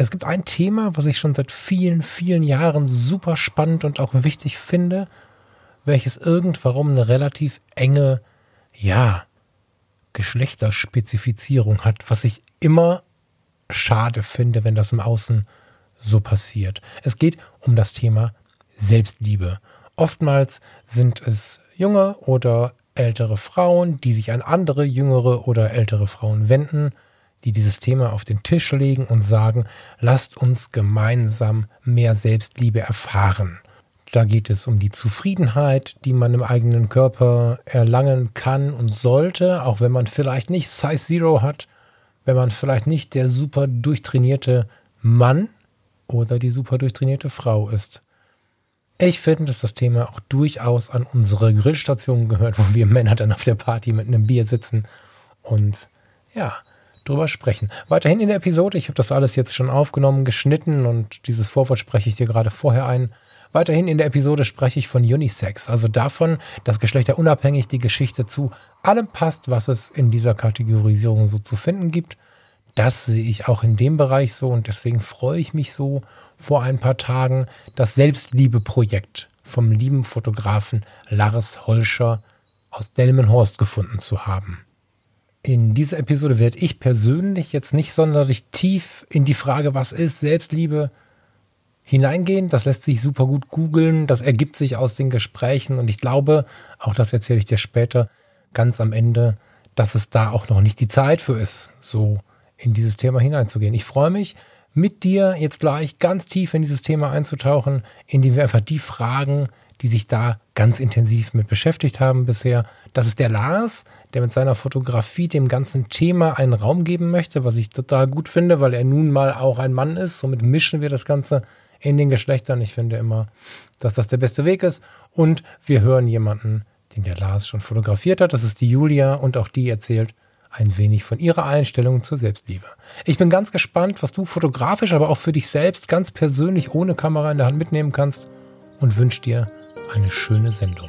Es gibt ein Thema, was ich schon seit vielen, vielen Jahren super spannend und auch wichtig finde, welches irgendwann eine relativ enge, ja, Geschlechterspezifizierung hat, was ich immer schade finde, wenn das im Außen so passiert. Es geht um das Thema Selbstliebe. Oftmals sind es junge oder ältere Frauen, die sich an andere jüngere oder ältere Frauen wenden, die dieses Thema auf den Tisch legen und sagen, lasst uns gemeinsam mehr Selbstliebe erfahren. Da geht es um die Zufriedenheit, die man im eigenen Körper erlangen kann und sollte, auch wenn man vielleicht nicht Size Zero hat, wenn man vielleicht nicht der super durchtrainierte Mann oder die super durchtrainierte Frau ist. Ich finde, dass das Thema auch durchaus an unsere Grillstation gehört, wo wir Männer dann auf der Party mit einem Bier sitzen und ja, drüber sprechen. Weiterhin in der Episode, ich habe das alles jetzt schon aufgenommen, geschnitten und dieses Vorwort spreche ich dir gerade vorher ein. Weiterhin in der Episode spreche ich von Unisex, also davon, dass geschlechterunabhängig die Geschichte zu allem passt, was es in dieser Kategorisierung so zu finden gibt. Das sehe ich auch in dem Bereich so und deswegen freue ich mich so, vor ein paar Tagen das Selbstliebe-Projekt vom lieben Fotografen Lars Holscher aus Delmenhorst gefunden zu haben. In dieser Episode werde ich persönlich jetzt nicht sonderlich tief in die Frage, was ist Selbstliebe, hineingehen. Das lässt sich super gut googeln. Das ergibt sich aus den Gesprächen. Und ich glaube, auch das erzähle ich dir später, ganz am Ende, dass es da auch noch nicht die Zeit für ist, so in dieses Thema hineinzugehen. Ich freue mich, mit dir jetzt gleich ganz tief in dieses Thema einzutauchen, indem wir einfach die Fragen, die sich da ganz intensiv mit beschäftigt haben bisher. Das ist der Lars, der mit seiner Fotografie dem ganzen Thema einen Raum geben möchte, was ich total gut finde, weil er nun mal auch ein Mann ist. Somit mischen wir das Ganze in den Geschlechtern. Ich finde immer, dass das der beste Weg ist. Und wir hören jemanden, den der Lars schon fotografiert hat. Das ist die Julia und auch die erzählt ein wenig von ihrer Einstellung zur Selbstliebe. Ich bin ganz gespannt, was du fotografisch, aber auch für dich selbst ganz persönlich ohne Kamera in der Hand mitnehmen kannst und wünsche dir eine schöne Sendung.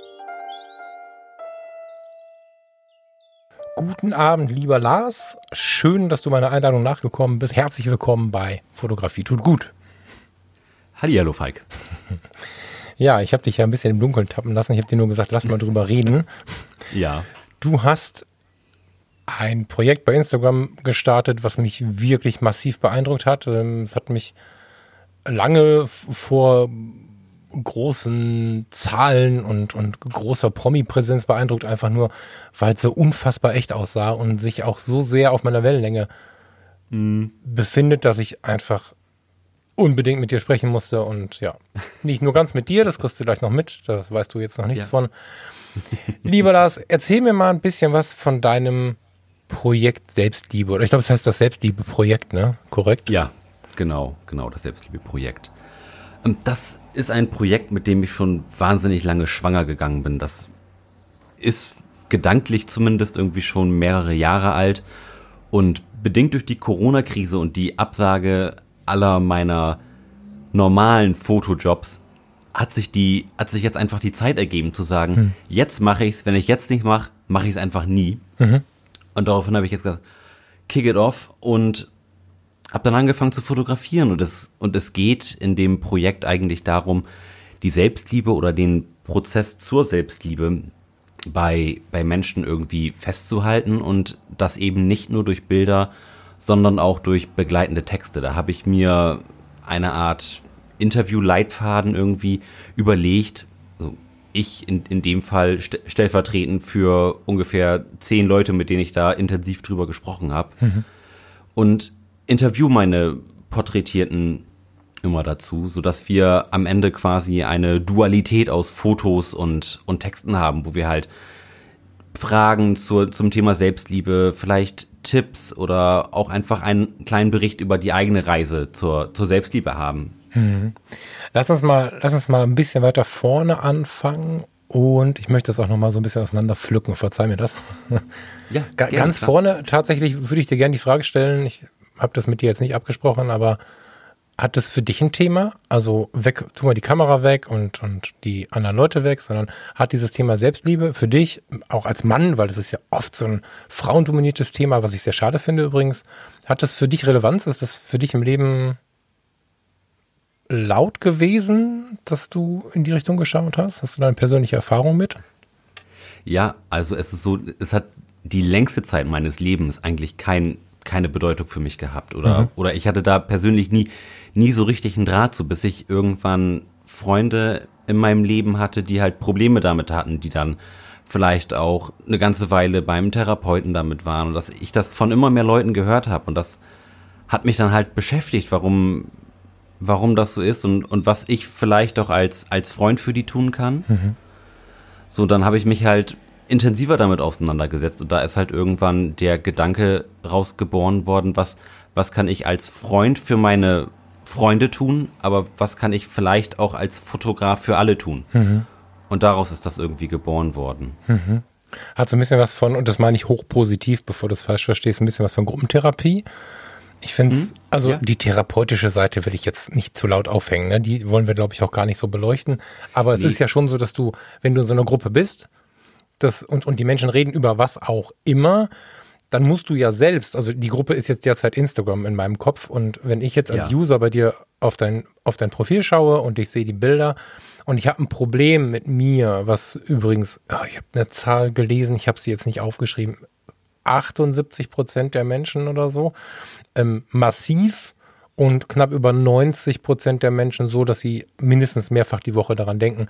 Guten Abend, lieber Lars. Schön, dass du meiner Einladung nachgekommen bist. Herzlich willkommen bei Fotografie tut gut. Hallihallo, Falk. Ja, ich habe dich ja ein bisschen im Dunkeln tappen lassen. Ich habe dir nur gesagt, lass mal drüber reden. Ja. Du hast ein Projekt bei Instagram gestartet, was mich wirklich massiv beeindruckt hat. Ähm, es hat mich lange vor großen Zahlen und, und großer Promi-Präsenz beeindruckt, einfach nur, weil es so unfassbar echt aussah und sich auch so sehr auf meiner Wellenlänge mhm. befindet, dass ich einfach unbedingt mit dir sprechen musste und ja, nicht nur ganz mit dir, das kriegst du gleich noch mit, das weißt du jetzt noch nichts ja. von. Lieber Lars, erzähl mir mal ein bisschen was von deinem Projekt Selbstliebe, oder ich glaube, es heißt das Selbstliebe-Projekt, ne? Korrekt? Ja, genau, genau, das Selbstliebe-Projekt. Und das ist ein Projekt, mit dem ich schon wahnsinnig lange schwanger gegangen bin. Das ist gedanklich zumindest irgendwie schon mehrere Jahre alt und bedingt durch die Corona-Krise und die Absage aller meiner normalen Fotojobs hat sich die, hat sich jetzt einfach die Zeit ergeben zu sagen, hm. jetzt mache ich es, wenn ich jetzt nicht mache, mache ich es einfach nie. Mhm. Und daraufhin habe ich jetzt gesagt, kick it off und habe dann angefangen zu fotografieren und es, und es geht in dem Projekt eigentlich darum, die Selbstliebe oder den Prozess zur Selbstliebe bei, bei Menschen irgendwie festzuhalten und das eben nicht nur durch Bilder, sondern auch durch begleitende Texte. Da habe ich mir eine Art Interview-Leitfaden irgendwie überlegt. Also ich in, in dem Fall st stellvertretend für ungefähr zehn Leute, mit denen ich da intensiv drüber gesprochen habe. Mhm. Und interview meine Porträtierten immer dazu, sodass wir am Ende quasi eine Dualität aus Fotos und, und Texten haben, wo wir halt Fragen zur, zum Thema Selbstliebe, vielleicht Tipps oder auch einfach einen kleinen Bericht über die eigene Reise zur, zur Selbstliebe haben. Hm. Lass uns mal, lass uns mal ein bisschen weiter vorne anfangen Und ich möchte das auch nochmal so ein bisschen auseinander pflücken. Verzeih mir das. Ja, Ga gerne, ganz klar. vorne tatsächlich würde ich dir gerne die Frage stellen. Ich habe das mit dir jetzt nicht abgesprochen, aber hat das für dich ein Thema? Also weg, tu mal die Kamera weg und, und die anderen Leute weg, sondern hat dieses Thema Selbstliebe für dich, auch als Mann, weil das ist ja oft so ein frauendominiertes Thema, was ich sehr schade finde übrigens, hat das für dich Relevanz? Ist das für dich im Leben laut gewesen, dass du in die Richtung geschaut hast? Hast du da eine persönliche Erfahrung mit? Ja, also es ist so, es hat die längste Zeit meines Lebens eigentlich kein, keine Bedeutung für mich gehabt oder, mhm. oder ich hatte da persönlich nie, nie so richtig einen Draht zu, bis ich irgendwann Freunde in meinem Leben hatte, die halt Probleme damit hatten, die dann vielleicht auch eine ganze Weile beim Therapeuten damit waren und dass ich das von immer mehr Leuten gehört habe und das hat mich dann halt beschäftigt, warum warum das so ist und, und was ich vielleicht auch als, als Freund für die tun kann. Mhm. So, dann habe ich mich halt intensiver damit auseinandergesetzt und da ist halt irgendwann der Gedanke rausgeboren worden, was, was kann ich als Freund für meine Freunde tun, aber was kann ich vielleicht auch als Fotograf für alle tun? Mhm. Und daraus ist das irgendwie geboren worden. Mhm. Hat so ein bisschen was von, und das meine ich hochpositiv, bevor du es falsch verstehst, ein bisschen was von Gruppentherapie. Ich finde es, hm? also ja. die therapeutische Seite will ich jetzt nicht zu laut aufhängen. Ne? Die wollen wir, glaube ich, auch gar nicht so beleuchten. Aber es nee. ist ja schon so, dass du, wenn du in so einer Gruppe bist das, und, und die Menschen reden über was auch immer, dann musst du ja selbst, also die Gruppe ist jetzt derzeit Instagram in meinem Kopf und wenn ich jetzt als ja. User bei dir auf dein, auf dein Profil schaue und ich sehe die Bilder und ich habe ein Problem mit mir, was übrigens, oh, ich habe eine Zahl gelesen, ich habe sie jetzt nicht aufgeschrieben, 78 Prozent der Menschen oder so ähm, massiv und knapp über 90 Prozent der Menschen so, dass sie mindestens mehrfach die Woche daran denken.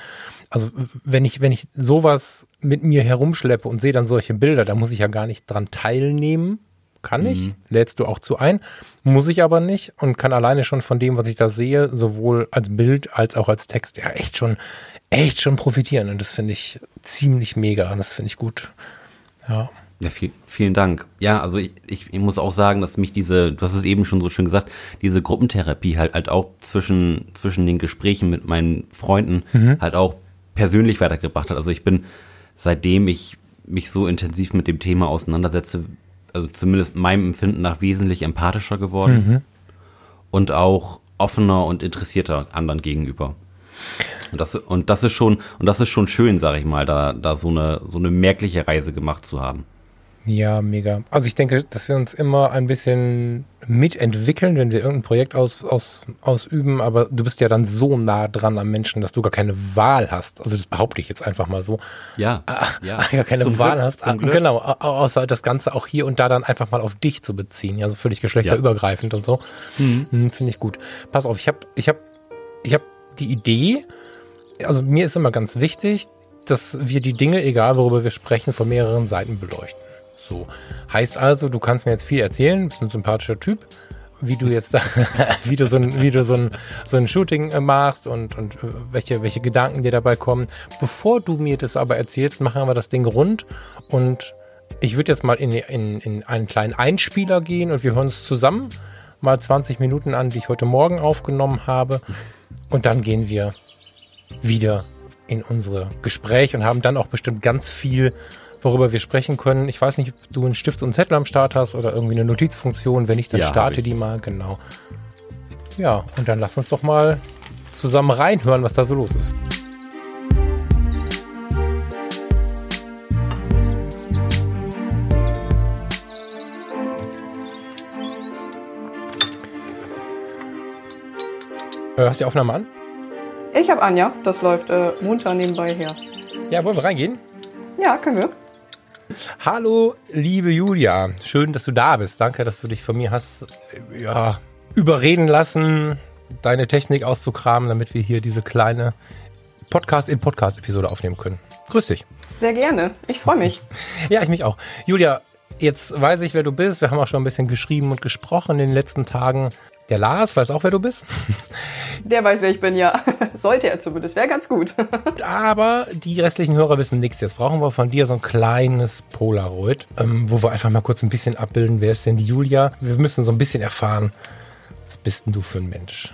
Also wenn ich, wenn ich sowas mit mir herumschleppe und sehe dann solche Bilder, da muss ich ja gar nicht dran teilnehmen. Kann ich, mhm. lädst du auch zu ein, muss ich aber nicht und kann alleine schon von dem, was ich da sehe, sowohl als Bild als auch als Text, ja echt schon, echt schon profitieren. Und das finde ich ziemlich mega und das finde ich gut. Ja. Ja, viel, vielen Dank. Ja, also ich, ich, ich muss auch sagen, dass mich diese, du hast es eben schon so schön gesagt, diese Gruppentherapie halt halt auch zwischen, zwischen den Gesprächen mit meinen Freunden mhm. halt auch persönlich weitergebracht hat. Also ich bin, seitdem ich mich so intensiv mit dem Thema auseinandersetze, also zumindest meinem Empfinden nach wesentlich empathischer geworden mhm. und auch offener und interessierter anderen gegenüber. Und das, und das ist schon, und das ist schon schön, sag ich mal, da, da so eine, so eine merkliche Reise gemacht zu haben. Ja, mega. Also ich denke, dass wir uns immer ein bisschen mitentwickeln, wenn wir irgendein Projekt aus, aus, ausüben, aber du bist ja dann so nah dran am Menschen, dass du gar keine Wahl hast. Also das behaupte ich jetzt einfach mal so. Ja. Ah, ja. Gar keine zum Wahl Glück, hast. Ah, genau, außer das Ganze auch hier und da dann einfach mal auf dich zu beziehen. Ja, so völlig geschlechterübergreifend ja. und so. Mhm. Hm, Finde ich gut. Pass auf, ich habe ich hab, ich hab die Idee, also mir ist immer ganz wichtig, dass wir die Dinge, egal worüber wir sprechen, von mehreren Seiten beleuchten. So. Heißt also, du kannst mir jetzt viel erzählen, bist ein sympathischer Typ, wie du jetzt wie du so ein, wie du so ein, so ein Shooting äh, machst und, und äh, welche, welche Gedanken dir dabei kommen. Bevor du mir das aber erzählst, machen wir das Ding rund und ich würde jetzt mal in, in, in einen kleinen Einspieler gehen und wir hören uns zusammen mal 20 Minuten an, die ich heute Morgen aufgenommen habe. Und dann gehen wir wieder in unsere Gespräche und haben dann auch bestimmt ganz viel worüber wir sprechen können. Ich weiß nicht, ob du einen Stift und einen Zettel am Start hast oder irgendwie eine Notizfunktion. Wenn nicht, dann ja, starte die mal. Genau. Ja, und dann lass uns doch mal zusammen reinhören, was da so los ist. Äh, hast du die Aufnahme an? Ich habe an, ja. Das läuft äh, munter nebenbei her. Ja, wollen wir reingehen? Ja, können wir. Hallo, liebe Julia. Schön, dass du da bist. Danke, dass du dich von mir hast ja, überreden lassen, deine Technik auszukramen, damit wir hier diese kleine Podcast in Podcast-Episode aufnehmen können. Grüß dich. Sehr gerne. Ich freue mich. Ja, ich mich auch. Julia, jetzt weiß ich, wer du bist. Wir haben auch schon ein bisschen geschrieben und gesprochen in den letzten Tagen. Der Lars weiß auch, wer du bist. Der weiß, wer ich bin, ja. Sollte er zumindest. Wäre ganz gut. Aber die restlichen Hörer wissen nichts. Jetzt brauchen wir von dir so ein kleines Polaroid, ähm, wo wir einfach mal kurz ein bisschen abbilden, wer ist denn die Julia. Wir müssen so ein bisschen erfahren, was bist denn du für ein Mensch?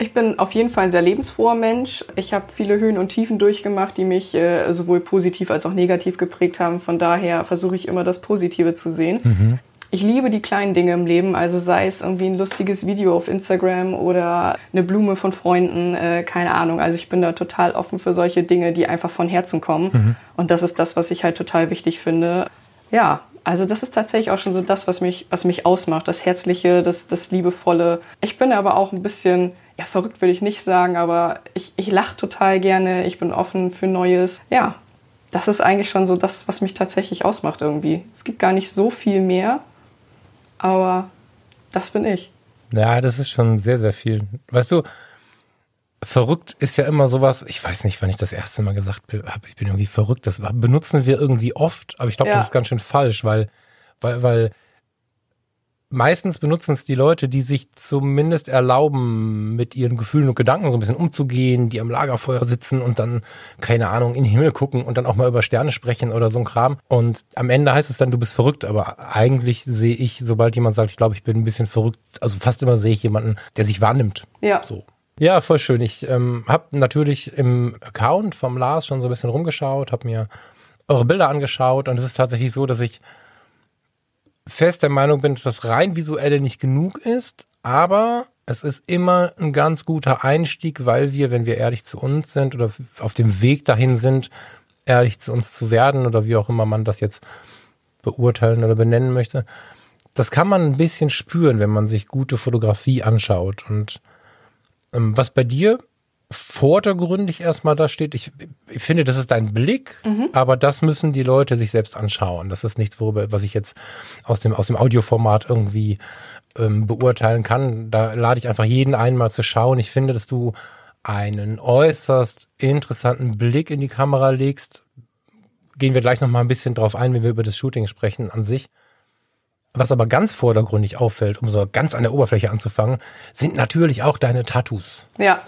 Ich bin auf jeden Fall ein sehr lebensfroher Mensch. Ich habe viele Höhen und Tiefen durchgemacht, die mich äh, sowohl positiv als auch negativ geprägt haben. Von daher versuche ich immer das Positive zu sehen. Mhm. Ich liebe die kleinen Dinge im Leben, also sei es irgendwie ein lustiges Video auf Instagram oder eine Blume von Freunden, äh, keine Ahnung. Also ich bin da total offen für solche Dinge, die einfach von Herzen kommen. Mhm. Und das ist das, was ich halt total wichtig finde. Ja, also das ist tatsächlich auch schon so das, was mich, was mich ausmacht. Das Herzliche, das, das Liebevolle. Ich bin aber auch ein bisschen, ja, verrückt würde ich nicht sagen, aber ich, ich lache total gerne. Ich bin offen für Neues. Ja, das ist eigentlich schon so das, was mich tatsächlich ausmacht irgendwie. Es gibt gar nicht so viel mehr, aber das bin ich. Ja, das ist schon sehr, sehr viel. Weißt du, verrückt ist ja immer sowas, ich weiß nicht, wann ich das erste Mal gesagt habe, ich bin irgendwie verrückt. Das benutzen wir irgendwie oft, aber ich glaube, ja. das ist ganz schön falsch, weil, weil, weil meistens benutzen es die Leute, die sich zumindest erlauben, mit ihren Gefühlen und Gedanken so ein bisschen umzugehen, die am Lagerfeuer sitzen und dann, keine Ahnung, in den Himmel gucken und dann auch mal über Sterne sprechen oder so ein Kram. Und am Ende heißt es dann, du bist verrückt, aber eigentlich sehe ich, sobald jemand sagt, ich glaube, ich bin ein bisschen verrückt, also fast immer sehe ich jemanden, der sich wahrnimmt. Ja. So. Ja, voll schön. Ich ähm, habe natürlich im Account vom Lars schon so ein bisschen rumgeschaut, habe mir eure Bilder angeschaut und es ist tatsächlich so, dass ich fest der Meinung bin, dass das rein visuelle nicht genug ist, aber es ist immer ein ganz guter Einstieg, weil wir, wenn wir ehrlich zu uns sind oder auf dem Weg dahin sind, ehrlich zu uns zu werden oder wie auch immer man das jetzt beurteilen oder benennen möchte, das kann man ein bisschen spüren, wenn man sich gute Fotografie anschaut. Und ähm, was bei dir vordergründig erstmal da steht, ich, ich finde, das ist dein Blick, mhm. aber das müssen die Leute sich selbst anschauen. Das ist nichts, worüber, was ich jetzt aus dem, aus dem Audioformat irgendwie ähm, beurteilen kann. Da lade ich einfach jeden ein, mal zu schauen. Ich finde, dass du einen äußerst interessanten Blick in die Kamera legst. Gehen wir gleich noch mal ein bisschen drauf ein, wenn wir über das Shooting sprechen an sich. Was aber ganz vordergründig auffällt, um so ganz an der Oberfläche anzufangen, sind natürlich auch deine Tattoos. Ja,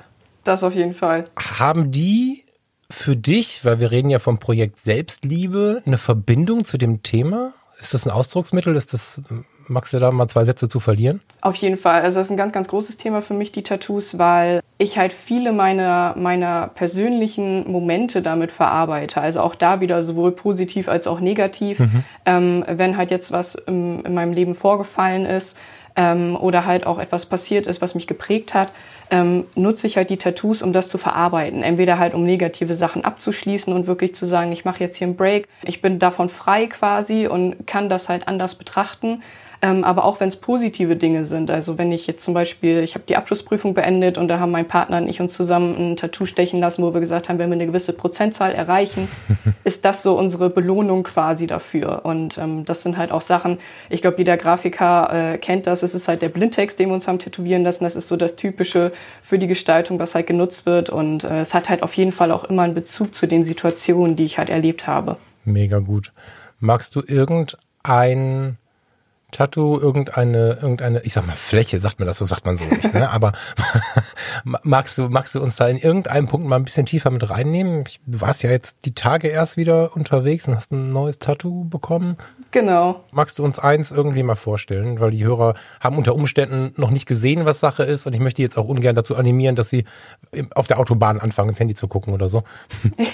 das auf jeden Fall. Haben die für dich, weil wir reden ja vom Projekt Selbstliebe, eine Verbindung zu dem Thema? Ist das ein Ausdrucksmittel? Ist das Magst du da mal zwei Sätze zu verlieren? Auf jeden Fall. Also das ist ein ganz, ganz großes Thema für mich, die Tattoos, weil ich halt viele meiner, meiner persönlichen Momente damit verarbeite. Also auch da wieder sowohl positiv als auch negativ. Mhm. Ähm, wenn halt jetzt was im, in meinem Leben vorgefallen ist ähm, oder halt auch etwas passiert ist, was mich geprägt hat, ähm, nutze ich halt die Tattoos, um das zu verarbeiten. Entweder halt, um negative Sachen abzuschließen und wirklich zu sagen, ich mache jetzt hier einen Break, ich bin davon frei quasi und kann das halt anders betrachten. Ähm, aber auch wenn es positive Dinge sind. Also wenn ich jetzt zum Beispiel, ich habe die Abschlussprüfung beendet und da haben mein Partner und ich uns zusammen ein Tattoo stechen lassen, wo wir gesagt haben, wenn wir eine gewisse Prozentzahl erreichen, ist das so unsere Belohnung quasi dafür. Und ähm, das sind halt auch Sachen, ich glaube, jeder Grafiker äh, kennt das. Es ist halt der Blindtext, den wir uns haben tätowieren lassen. Das ist so das Typische für die Gestaltung, was halt genutzt wird. Und äh, es hat halt auf jeden Fall auch immer einen Bezug zu den Situationen, die ich halt erlebt habe. Mega gut. Magst du irgendein Tattoo irgendeine, irgendeine, ich sag mal Fläche, sagt man das so, sagt man so nicht, ne? Aber magst du, magst du uns da in irgendeinem Punkt mal ein bisschen tiefer mit reinnehmen? Du warst ja jetzt die Tage erst wieder unterwegs und hast ein neues Tattoo bekommen. Genau. Magst du uns eins irgendwie mal vorstellen? Weil die Hörer haben unter Umständen noch nicht gesehen, was Sache ist und ich möchte jetzt auch ungern dazu animieren, dass sie auf der Autobahn anfangen, ins Handy zu gucken oder so.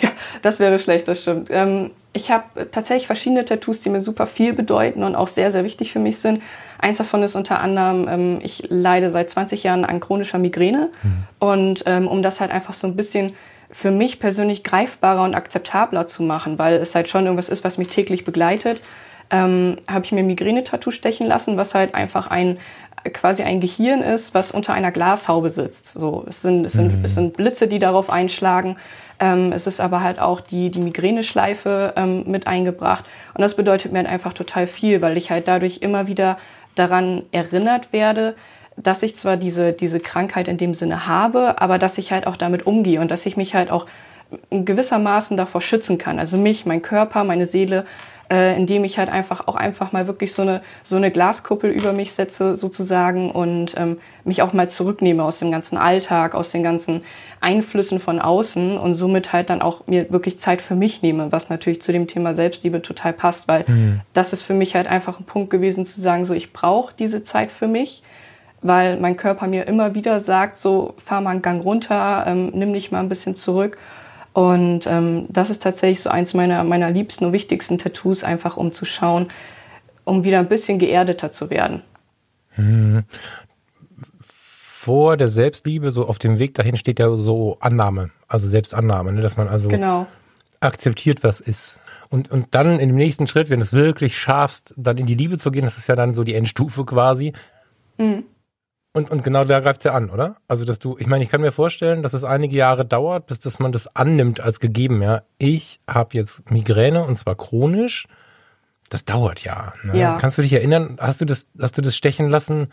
Ja, das wäre schlecht, das stimmt. Ähm, ich habe tatsächlich verschiedene Tattoos, die mir super viel bedeuten und auch sehr, sehr wichtig für mich sind. Eins davon ist unter anderem, ähm, ich leide seit 20 Jahren an chronischer Migräne. Mhm. Und ähm, um das halt einfach so ein bisschen für mich persönlich greifbarer und akzeptabler zu machen, weil es halt schon irgendwas ist, was mich täglich begleitet, ähm, habe ich mir Migräne-Tattoo stechen lassen, was halt einfach ein quasi ein Gehirn ist, was unter einer Glashaube sitzt. So, es sind, es sind, mhm. es sind Blitze, die darauf einschlagen ähm, es ist aber halt auch die, die Migräneschleife ähm, mit eingebracht. Und das bedeutet mir halt einfach total viel, weil ich halt dadurch immer wieder daran erinnert werde, dass ich zwar diese, diese Krankheit in dem Sinne habe, aber dass ich halt auch damit umgehe und dass ich mich halt auch gewissermaßen davor schützen kann. Also mich, mein Körper, meine Seele äh, indem ich halt einfach auch einfach mal wirklich so eine, so eine Glaskuppel über mich setze sozusagen und ähm, mich auch mal zurücknehme aus dem ganzen Alltag, aus den ganzen Einflüssen von außen und somit halt dann auch mir wirklich Zeit für mich nehme, was natürlich zu dem Thema Selbstliebe total passt, weil mhm. das ist für mich halt einfach ein Punkt gewesen zu sagen, so ich brauche diese Zeit für mich weil mein Körper mir immer wieder sagt, so fahr mal einen Gang runter, ähm, nimm dich mal ein bisschen zurück. Und ähm, das ist tatsächlich so eins meiner, meiner liebsten und wichtigsten Tattoos, einfach um zu schauen, um wieder ein bisschen geerdeter zu werden. Hm. Vor der Selbstliebe, so auf dem Weg dahin steht ja so Annahme, also Selbstannahme, ne? dass man also genau. akzeptiert, was ist. Und, und dann in dem nächsten Schritt, wenn du es wirklich schaffst, dann in die Liebe zu gehen, das ist ja dann so die Endstufe quasi. Mhm. Und, und genau da greift es ja an, oder? Also, dass du, ich meine, ich kann mir vorstellen, dass es einige Jahre dauert, bis dass man das annimmt als gegeben, ja. Ich habe jetzt Migräne und zwar chronisch. Das dauert ja, ne? ja. Kannst du dich erinnern, hast du das, hast du das stechen lassen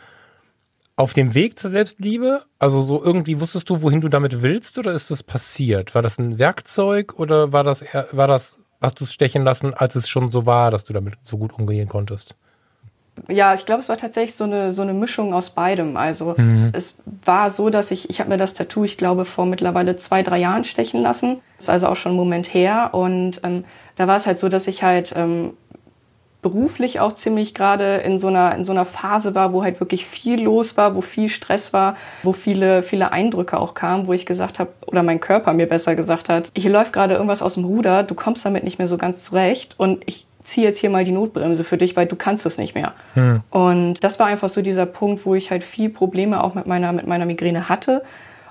auf dem Weg zur Selbstliebe? Also so irgendwie wusstest du, wohin du damit willst oder ist das passiert? War das ein Werkzeug oder war das, war das, hast du es stechen lassen, als es schon so war, dass du damit so gut umgehen konntest? Ja, ich glaube, es war tatsächlich so eine, so eine Mischung aus beidem. Also mhm. es war so, dass ich, ich habe mir das Tattoo, ich glaube, vor mittlerweile zwei, drei Jahren stechen lassen. Das ist also auch schon ein Moment her. Und ähm, da war es halt so, dass ich halt ähm, beruflich auch ziemlich gerade in so einer in so einer Phase war, wo halt wirklich viel los war, wo viel Stress war, wo viele viele Eindrücke auch kamen, wo ich gesagt habe oder mein Körper mir besser gesagt hat, hier läuft gerade irgendwas aus dem Ruder, du kommst damit nicht mehr so ganz zurecht und ich zieh jetzt hier mal die Notbremse für dich, weil du kannst es nicht mehr. Hm. Und das war einfach so dieser Punkt, wo ich halt viel Probleme auch mit meiner, mit meiner Migräne hatte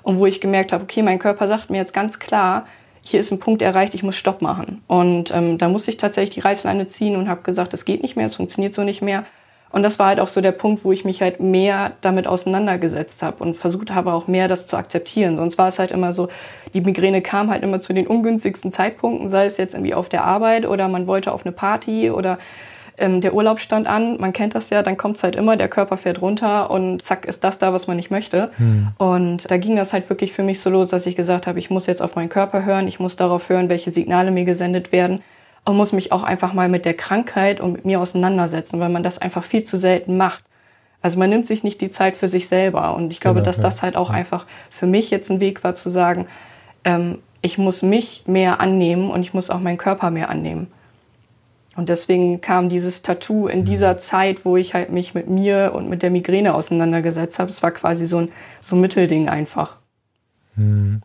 und wo ich gemerkt habe, okay, mein Körper sagt mir jetzt ganz klar, hier ist ein Punkt erreicht, ich muss Stopp machen. Und ähm, da musste ich tatsächlich die Reißleine ziehen und habe gesagt, das geht nicht mehr, es funktioniert so nicht mehr. Und das war halt auch so der Punkt, wo ich mich halt mehr damit auseinandergesetzt habe und versucht habe auch mehr das zu akzeptieren. Sonst war es halt immer so, die Migräne kam halt immer zu den ungünstigsten Zeitpunkten, sei es jetzt irgendwie auf der Arbeit oder man wollte auf eine Party oder ähm, der Urlaub stand an. Man kennt das ja, dann kommt es halt immer, der Körper fährt runter und zack ist das da, was man nicht möchte. Hm. Und da ging das halt wirklich für mich so los, dass ich gesagt habe, ich muss jetzt auf meinen Körper hören, ich muss darauf hören, welche Signale mir gesendet werden und muss mich auch einfach mal mit der Krankheit und mit mir auseinandersetzen, weil man das einfach viel zu selten macht. Also man nimmt sich nicht die Zeit für sich selber. Und ich glaube, genau, dass ja. das halt auch einfach für mich jetzt ein Weg war zu sagen, ähm, ich muss mich mehr annehmen und ich muss auch meinen Körper mehr annehmen. Und deswegen kam dieses Tattoo in dieser Zeit, wo ich halt mich mit mir und mit der Migräne auseinandergesetzt habe. Es war quasi so ein, so ein Mittelding einfach. Hm.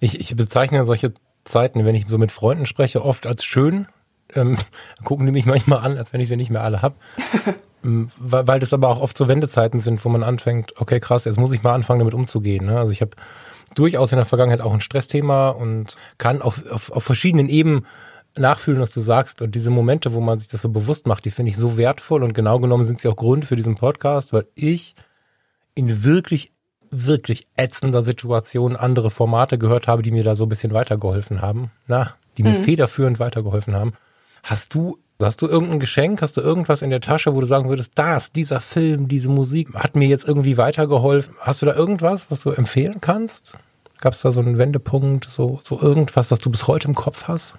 Ich, ich bezeichne solche Zeiten, wenn ich so mit Freunden spreche, oft als schön, ähm, gucken die mich manchmal an, als wenn ich sie nicht mehr alle habe. Ähm, weil, weil das aber auch oft so Wendezeiten sind, wo man anfängt, okay, krass, jetzt muss ich mal anfangen, damit umzugehen. Ne? Also ich habe durchaus in der Vergangenheit auch ein Stressthema und kann auf, auf, auf verschiedenen Ebenen nachfühlen, was du sagst. Und diese Momente, wo man sich das so bewusst macht, die finde ich so wertvoll und genau genommen sind sie auch Grund für diesen Podcast, weil ich in wirklich, wirklich ätzender Situation andere Formate gehört habe, die mir da so ein bisschen weitergeholfen haben. Na, die mir mhm. federführend weitergeholfen haben. Hast du Hast du irgendein Geschenk? Hast du irgendwas in der Tasche, wo du sagen würdest, das, dieser Film, diese Musik hat mir jetzt irgendwie weitergeholfen? Hast du da irgendwas, was du empfehlen kannst? Gab es da so einen Wendepunkt, so, so irgendwas, was du bis heute im Kopf hast?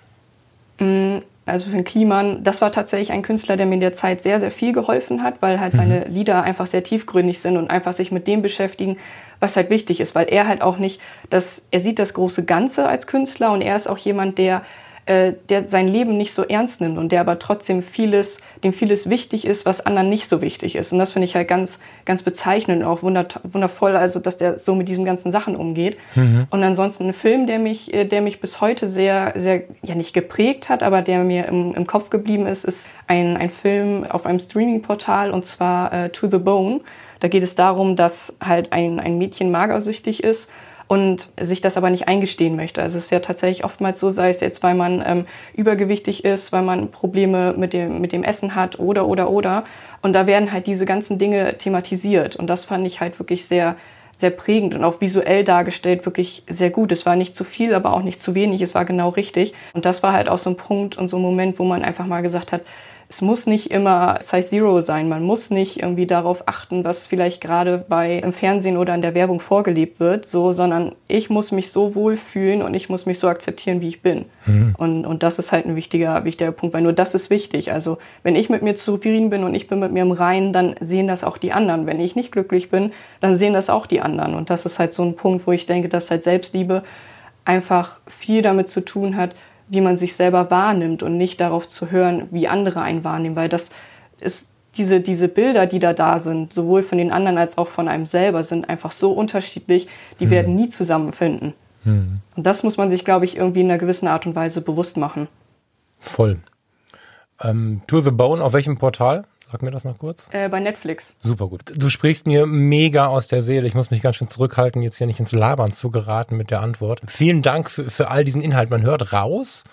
Mm, also für den Kliman, das war tatsächlich ein Künstler, der mir in der Zeit sehr, sehr viel geholfen hat, weil halt mhm. seine Lieder einfach sehr tiefgründig sind und einfach sich mit dem beschäftigen, was halt wichtig ist, weil er halt auch nicht, das, er sieht das große Ganze als Künstler und er ist auch jemand, der äh, der sein Leben nicht so ernst nimmt und der aber trotzdem vieles, dem vieles wichtig ist, was anderen nicht so wichtig ist. Und das finde ich halt ganz, ganz bezeichnend und auch wundervoll, also dass der so mit diesen ganzen Sachen umgeht. Mhm. Und ansonsten ein Film, der mich, äh, der mich bis heute sehr, sehr, ja nicht geprägt hat, aber der mir im, im Kopf geblieben ist, ist ein, ein Film auf einem Streaming-Portal und zwar äh, To the Bone. Da geht es darum, dass halt ein, ein Mädchen magersüchtig ist und sich das aber nicht eingestehen möchte. Also es ist ja tatsächlich oftmals so, sei es jetzt, weil man ähm, übergewichtig ist, weil man Probleme mit dem, mit dem Essen hat oder, oder, oder. Und da werden halt diese ganzen Dinge thematisiert. Und das fand ich halt wirklich sehr, sehr prägend und auch visuell dargestellt wirklich sehr gut. Es war nicht zu viel, aber auch nicht zu wenig. Es war genau richtig. Und das war halt auch so ein Punkt und so ein Moment, wo man einfach mal gesagt hat, es muss nicht immer Size Zero sein. Man muss nicht irgendwie darauf achten, was vielleicht gerade bei im Fernsehen oder in der Werbung vorgelebt wird, so, sondern ich muss mich so wohlfühlen und ich muss mich so akzeptieren, wie ich bin. Mhm. Und, und das ist halt ein wichtiger, wichtiger Punkt, weil nur das ist wichtig. Also wenn ich mit mir zufrieden bin und ich bin mit mir im Reinen, dann sehen das auch die anderen. Wenn ich nicht glücklich bin, dann sehen das auch die anderen. Und das ist halt so ein Punkt, wo ich denke, dass halt Selbstliebe einfach viel damit zu tun hat, wie man sich selber wahrnimmt und nicht darauf zu hören, wie andere einen wahrnehmen, weil das ist diese, diese Bilder, die da da sind, sowohl von den anderen als auch von einem selber, sind einfach so unterschiedlich, die mhm. werden nie zusammenfinden. Mhm. Und das muss man sich, glaube ich, irgendwie in einer gewissen Art und Weise bewusst machen. Voll. Ähm, to the Bone, auf welchem Portal? Sag mir das noch kurz. Äh, bei Netflix. Super gut. Du sprichst mir mega aus der Seele. Ich muss mich ganz schön zurückhalten, jetzt hier nicht ins Labern zu geraten mit der Antwort. Vielen Dank für, für all diesen Inhalt. Man hört raus,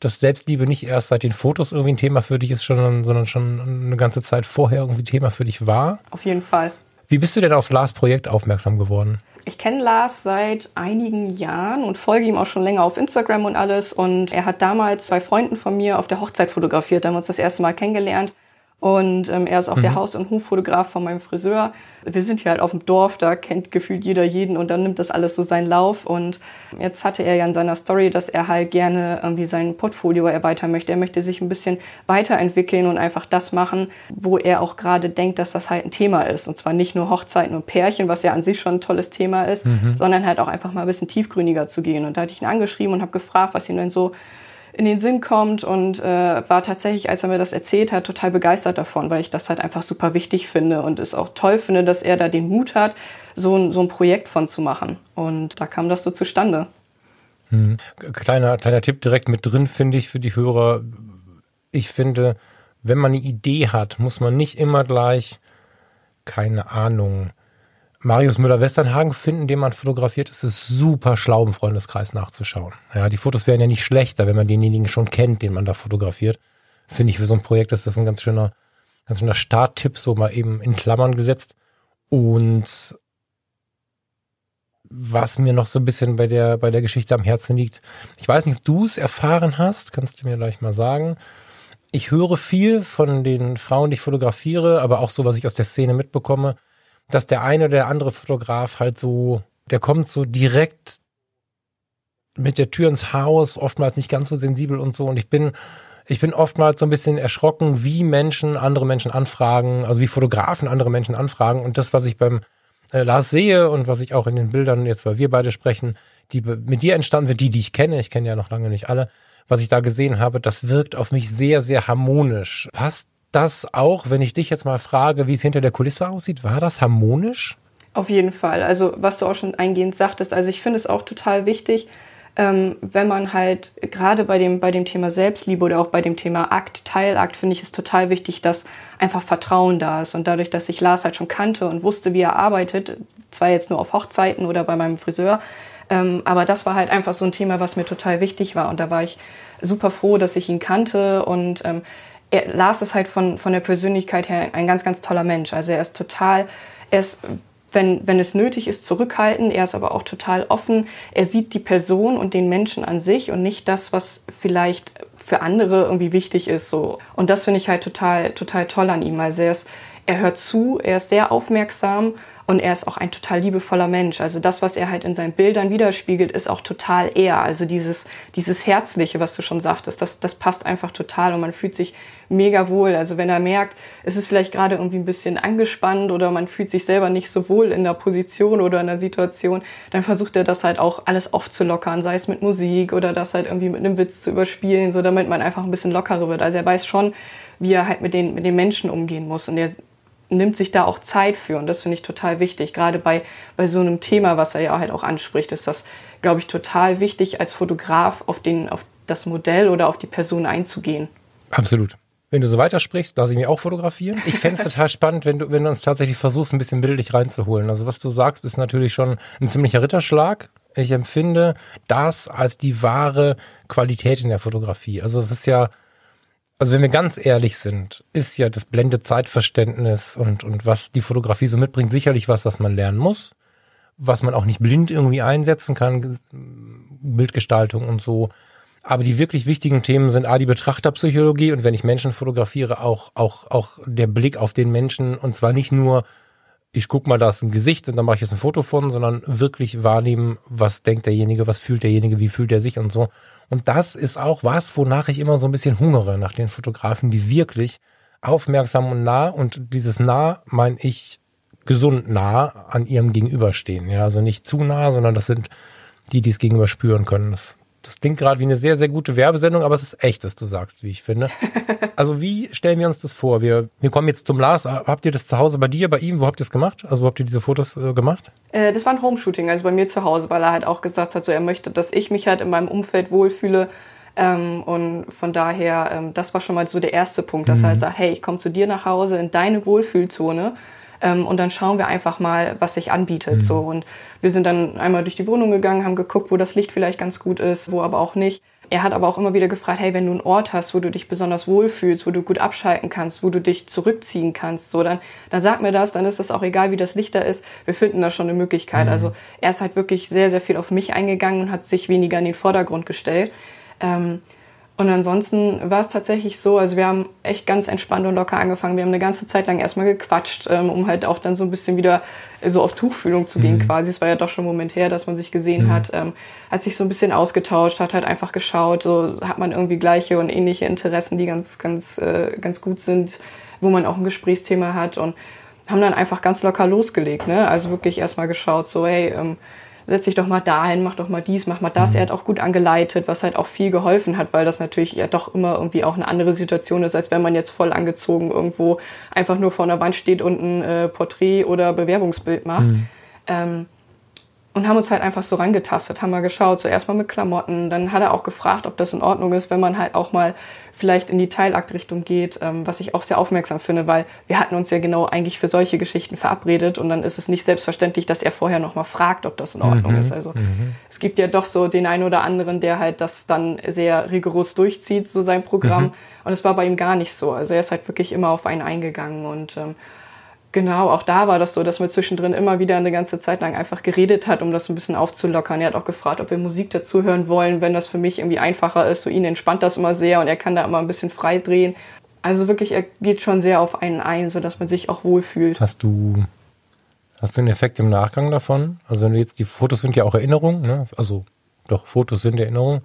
dass Selbstliebe nicht erst seit den Fotos irgendwie ein Thema für dich ist, sondern, sondern schon eine ganze Zeit vorher irgendwie Thema für dich war. Auf jeden Fall. Wie bist du denn auf Lars Projekt aufmerksam geworden? Ich kenne Lars seit einigen Jahren und folge ihm auch schon länger auf Instagram und alles. Und er hat damals bei Freunden von mir auf der Hochzeit fotografiert. Da haben wir uns das erste Mal kennengelernt. Und ähm, er ist auch mhm. der Haus- und Hoffotograf von meinem Friseur. Wir sind hier halt auf dem Dorf, da kennt gefühlt jeder jeden und dann nimmt das alles so seinen Lauf. Und jetzt hatte er ja in seiner Story, dass er halt gerne irgendwie sein Portfolio erweitern möchte. Er möchte sich ein bisschen weiterentwickeln und einfach das machen, wo er auch gerade denkt, dass das halt ein Thema ist. Und zwar nicht nur Hochzeiten und Pärchen, was ja an sich schon ein tolles Thema ist, mhm. sondern halt auch einfach mal ein bisschen tiefgründiger zu gehen. Und da hatte ich ihn angeschrieben und habe gefragt, was ihm denn so in den Sinn kommt und äh, war tatsächlich, als er mir das erzählt hat, total begeistert davon, weil ich das halt einfach super wichtig finde und es auch toll finde, dass er da den Mut hat, so ein, so ein Projekt von zu machen. Und da kam das so zustande. Hm. Kleiner, kleiner Tipp direkt mit drin, finde ich, für die Hörer. Ich finde, wenn man eine Idee hat, muss man nicht immer gleich, keine Ahnung, Marius Müller-Westernhagen finden, den man fotografiert, ist es super schlau, im Freundeskreis nachzuschauen. Ja, die Fotos wären ja nicht schlechter, wenn man denjenigen schon kennt, den man da fotografiert. Finde ich für so ein Projekt ist das ein ganz schöner, ganz schöner Starttipp, so mal eben in Klammern gesetzt. Und was mir noch so ein bisschen bei der, bei der Geschichte am Herzen liegt, ich weiß nicht, ob du es erfahren hast, kannst du mir gleich mal sagen. Ich höre viel von den Frauen, die ich fotografiere, aber auch so, was ich aus der Szene mitbekomme, dass der eine oder der andere Fotograf halt so, der kommt so direkt mit der Tür ins Haus, oftmals nicht ganz so sensibel und so. Und ich bin, ich bin oftmals so ein bisschen erschrocken, wie Menschen andere Menschen anfragen, also wie Fotografen andere Menschen anfragen. Und das, was ich beim äh, Lars sehe und was ich auch in den Bildern, jetzt weil wir beide sprechen, die mit dir entstanden sind, die, die ich kenne, ich kenne ja noch lange nicht alle, was ich da gesehen habe, das wirkt auf mich sehr, sehr harmonisch. Passt das auch, wenn ich dich jetzt mal frage, wie es hinter der Kulisse aussieht, war das harmonisch? Auf jeden Fall. Also was du auch schon eingehend sagtest, also ich finde es auch total wichtig, ähm, wenn man halt gerade bei dem, bei dem Thema Selbstliebe oder auch bei dem Thema Akt, Teilakt, finde ich es total wichtig, dass einfach Vertrauen da ist. Und dadurch, dass ich Lars halt schon kannte und wusste, wie er arbeitet, zwar jetzt nur auf Hochzeiten oder bei meinem Friseur, ähm, aber das war halt einfach so ein Thema, was mir total wichtig war. Und da war ich super froh, dass ich ihn kannte und ähm, er, Lars ist halt von, von der Persönlichkeit her ein ganz, ganz toller Mensch. Also er ist total, er ist, wenn, wenn es nötig ist, zurückhaltend. Er ist aber auch total offen. Er sieht die Person und den Menschen an sich und nicht das, was vielleicht für andere irgendwie wichtig ist. So. Und das finde ich halt total, total toll an ihm. Also er ist, er hört zu, er ist sehr aufmerksam und er ist auch ein total liebevoller Mensch. Also das, was er halt in seinen Bildern widerspiegelt, ist auch total er. Also dieses, dieses Herzliche, was du schon sagtest, das, das passt einfach total und man fühlt sich mega wohl. Also wenn er merkt, es ist vielleicht gerade irgendwie ein bisschen angespannt oder man fühlt sich selber nicht so wohl in der Position oder in der Situation, dann versucht er das halt auch alles aufzulockern, sei es mit Musik oder das halt irgendwie mit einem Witz zu überspielen, so damit man einfach ein bisschen lockerer wird. Also er weiß schon, wie er halt mit den, mit den Menschen umgehen muss. Und er nimmt sich da auch Zeit für und das finde ich total wichtig. Gerade bei, bei so einem Thema, was er ja halt auch anspricht, ist das, glaube ich, total wichtig, als Fotograf auf, den, auf das Modell oder auf die Person einzugehen. Absolut. Wenn du so weitersprichst, lasse ich mich auch fotografieren. Ich fände es total spannend, wenn du, wenn du uns tatsächlich versuchst, ein bisschen bildlich reinzuholen. Also was du sagst, ist natürlich schon ein ziemlicher Ritterschlag. Ich empfinde das als die wahre Qualität in der Fotografie. Also es ist ja, also wenn wir ganz ehrlich sind, ist ja das Blende-Zeitverständnis und, und was die Fotografie so mitbringt, sicherlich was, was man lernen muss, was man auch nicht blind irgendwie einsetzen kann, Bildgestaltung und so. Aber die wirklich wichtigen Themen sind A, die Betrachterpsychologie und wenn ich Menschen fotografiere, auch, auch, auch der Blick auf den Menschen und zwar nicht nur ich guck mal, da ist ein Gesicht und dann mache ich jetzt ein Foto von, sondern wirklich wahrnehmen, was denkt derjenige, was fühlt derjenige, wie fühlt er sich und so. Und das ist auch was, wonach ich immer so ein bisschen hungere nach den Fotografen, die wirklich aufmerksam und nah und dieses nah meine ich gesund nah an ihrem Gegenüber stehen. Ja, also nicht zu nah, sondern das sind die, die es gegenüber spüren können. Das das klingt gerade wie eine sehr, sehr gute Werbesendung, aber es ist echt, was du sagst, wie ich finde. Also wie stellen wir uns das vor? Wir, wir kommen jetzt zum Lars. Habt ihr das zu Hause bei dir, bei ihm? Wo habt ihr es gemacht? Also wo habt ihr diese Fotos äh, gemacht? Äh, das war ein Homeshooting, also bei mir zu Hause, weil er halt auch gesagt hat, so er möchte, dass ich mich halt in meinem Umfeld wohlfühle. Ähm, und von daher, ähm, das war schon mal so der erste Punkt, dass mhm. er halt sagt, hey, ich komme zu dir nach Hause in deine Wohlfühlzone ähm, und dann schauen wir einfach mal, was sich anbietet. Mhm. So. Und wir sind dann einmal durch die Wohnung gegangen, haben geguckt, wo das Licht vielleicht ganz gut ist, wo aber auch nicht. Er hat aber auch immer wieder gefragt, hey, wenn du einen Ort hast, wo du dich besonders wohlfühlst, wo du gut abschalten kannst, wo du dich zurückziehen kannst, so, dann, dann sag mir das, dann ist das auch egal, wie das Licht da ist. Wir finden da schon eine Möglichkeit. Mhm. Also er ist halt wirklich sehr, sehr viel auf mich eingegangen und hat sich weniger in den Vordergrund gestellt. Ähm, und ansonsten war es tatsächlich so, also wir haben echt ganz entspannt und locker angefangen. Wir haben eine ganze Zeit lang erstmal gequatscht, ähm, um halt auch dann so ein bisschen wieder so auf Tuchfühlung zu gehen mhm. quasi. Es war ja doch schon momentär, dass man sich gesehen mhm. hat, ähm, hat sich so ein bisschen ausgetauscht, hat halt einfach geschaut, so hat man irgendwie gleiche und ähnliche Interessen, die ganz, ganz, äh, ganz gut sind, wo man auch ein Gesprächsthema hat und haben dann einfach ganz locker losgelegt, ne? Also wirklich erstmal geschaut, so, hey, ähm, setz dich doch mal dahin, mach doch mal dies, mach mal das. Mhm. Er hat auch gut angeleitet, was halt auch viel geholfen hat, weil das natürlich ja doch immer irgendwie auch eine andere Situation ist, als wenn man jetzt voll angezogen irgendwo einfach nur vor einer Wand steht und ein äh, Porträt oder Bewerbungsbild macht. Mhm. Ähm, und haben uns halt einfach so rangetastet, haben mal geschaut, zuerst mal mit Klamotten, dann hat er auch gefragt, ob das in Ordnung ist, wenn man halt auch mal vielleicht in die Teilaktrichtung geht, ähm, was ich auch sehr aufmerksam finde, weil wir hatten uns ja genau eigentlich für solche Geschichten verabredet und dann ist es nicht selbstverständlich, dass er vorher nochmal fragt, ob das in Ordnung mhm, ist. Also mhm. es gibt ja doch so den einen oder anderen, der halt das dann sehr rigoros durchzieht, so sein Programm. Mhm. Und es war bei ihm gar nicht so. Also er ist halt wirklich immer auf einen eingegangen und ähm, Genau, auch da war das so, dass man zwischendrin immer wieder eine ganze Zeit lang einfach geredet hat, um das ein bisschen aufzulockern. Er hat auch gefragt, ob wir Musik dazu hören wollen, wenn das für mich irgendwie einfacher ist. So ihn entspannt das immer sehr und er kann da immer ein bisschen frei drehen. Also wirklich, er geht schon sehr auf einen ein, sodass man sich auch wohlfühlt. Hast du, hast du einen Effekt im Nachgang davon? Also wenn du jetzt, die Fotos sind ja auch Erinnerungen, ne? Also doch, Fotos sind Erinnerungen.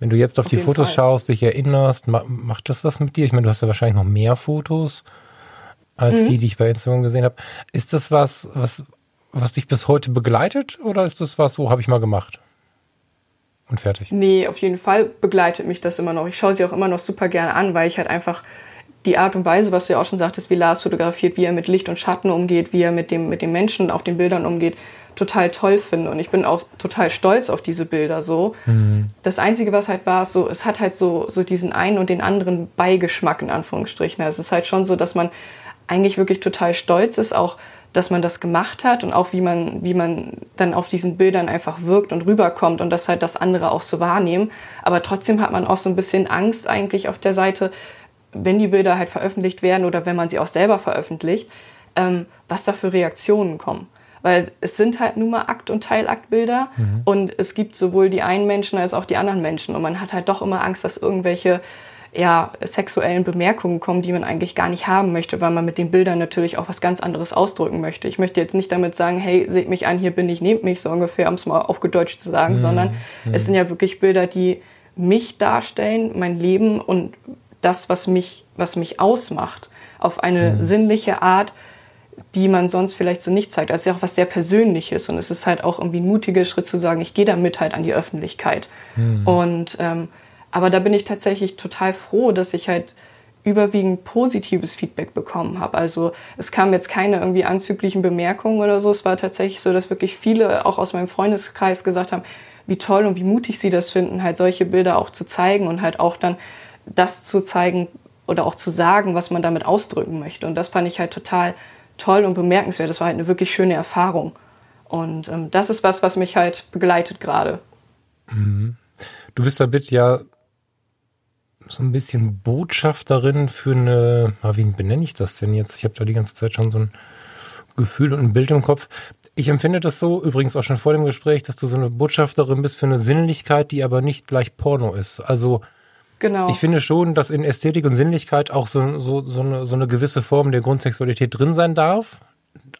Wenn du jetzt auf, auf die Fotos Fall. schaust, dich erinnerst, macht das was mit dir? Ich meine, du hast ja wahrscheinlich noch mehr Fotos als mhm. die, die ich bei Instagram gesehen habe. Ist das was, was, was dich bis heute begleitet oder ist das was, so habe ich mal gemacht? Und fertig. Nee, auf jeden Fall begleitet mich das immer noch. Ich schaue sie auch immer noch super gerne an, weil ich halt einfach die Art und Weise, was du ja auch schon sagtest, wie Lars fotografiert, wie er mit Licht und Schatten umgeht, wie er mit dem, mit dem Menschen auf den Bildern umgeht, total toll finde. Und ich bin auch total stolz auf diese Bilder so. Mhm. Das Einzige, was halt war, ist so, es hat halt so, so diesen einen und den anderen Beigeschmack in Anführungsstrichen. Also es ist halt schon so, dass man eigentlich wirklich total stolz ist, auch dass man das gemacht hat und auch wie man, wie man dann auf diesen Bildern einfach wirkt und rüberkommt und das halt das andere auch so wahrnehmen. Aber trotzdem hat man auch so ein bisschen Angst eigentlich auf der Seite, wenn die Bilder halt veröffentlicht werden oder wenn man sie auch selber veröffentlicht, ähm, was da für Reaktionen kommen. Weil es sind halt nun mal Akt- und Teilaktbilder mhm. und es gibt sowohl die einen Menschen als auch die anderen Menschen und man hat halt doch immer Angst, dass irgendwelche ja, sexuellen Bemerkungen kommen, die man eigentlich gar nicht haben möchte, weil man mit den Bildern natürlich auch was ganz anderes ausdrücken möchte. Ich möchte jetzt nicht damit sagen, hey, seht mich an, hier bin ich, nehmt mich, so ungefähr, um es mal aufgedeutscht zu sagen, mhm. sondern mhm. es sind ja wirklich Bilder, die mich darstellen, mein Leben und das, was mich, was mich ausmacht, auf eine mhm. sinnliche Art, die man sonst vielleicht so nicht zeigt. Das ist ja auch was sehr Persönliches und es ist halt auch irgendwie ein mutiger Schritt zu sagen, ich gehe damit halt an die Öffentlichkeit. Mhm. Und ähm, aber da bin ich tatsächlich total froh, dass ich halt überwiegend positives Feedback bekommen habe. Also es kamen jetzt keine irgendwie anzüglichen Bemerkungen oder so. Es war tatsächlich so, dass wirklich viele auch aus meinem Freundeskreis gesagt haben, wie toll und wie mutig sie das finden, halt solche Bilder auch zu zeigen und halt auch dann das zu zeigen oder auch zu sagen, was man damit ausdrücken möchte. Und das fand ich halt total toll und bemerkenswert. Das war halt eine wirklich schöne Erfahrung. Und ähm, das ist was, was mich halt begleitet gerade. Mhm. Du bist damit ja so ein bisschen Botschafterin für eine, ah, wie benenne ich das denn jetzt? Ich habe da die ganze Zeit schon so ein Gefühl und ein Bild im Kopf. Ich empfinde das so, übrigens auch schon vor dem Gespräch, dass du so eine Botschafterin bist für eine Sinnlichkeit, die aber nicht gleich Porno ist. Also genau. ich finde schon, dass in Ästhetik und Sinnlichkeit auch so, so, so, eine, so eine gewisse Form der Grundsexualität drin sein darf.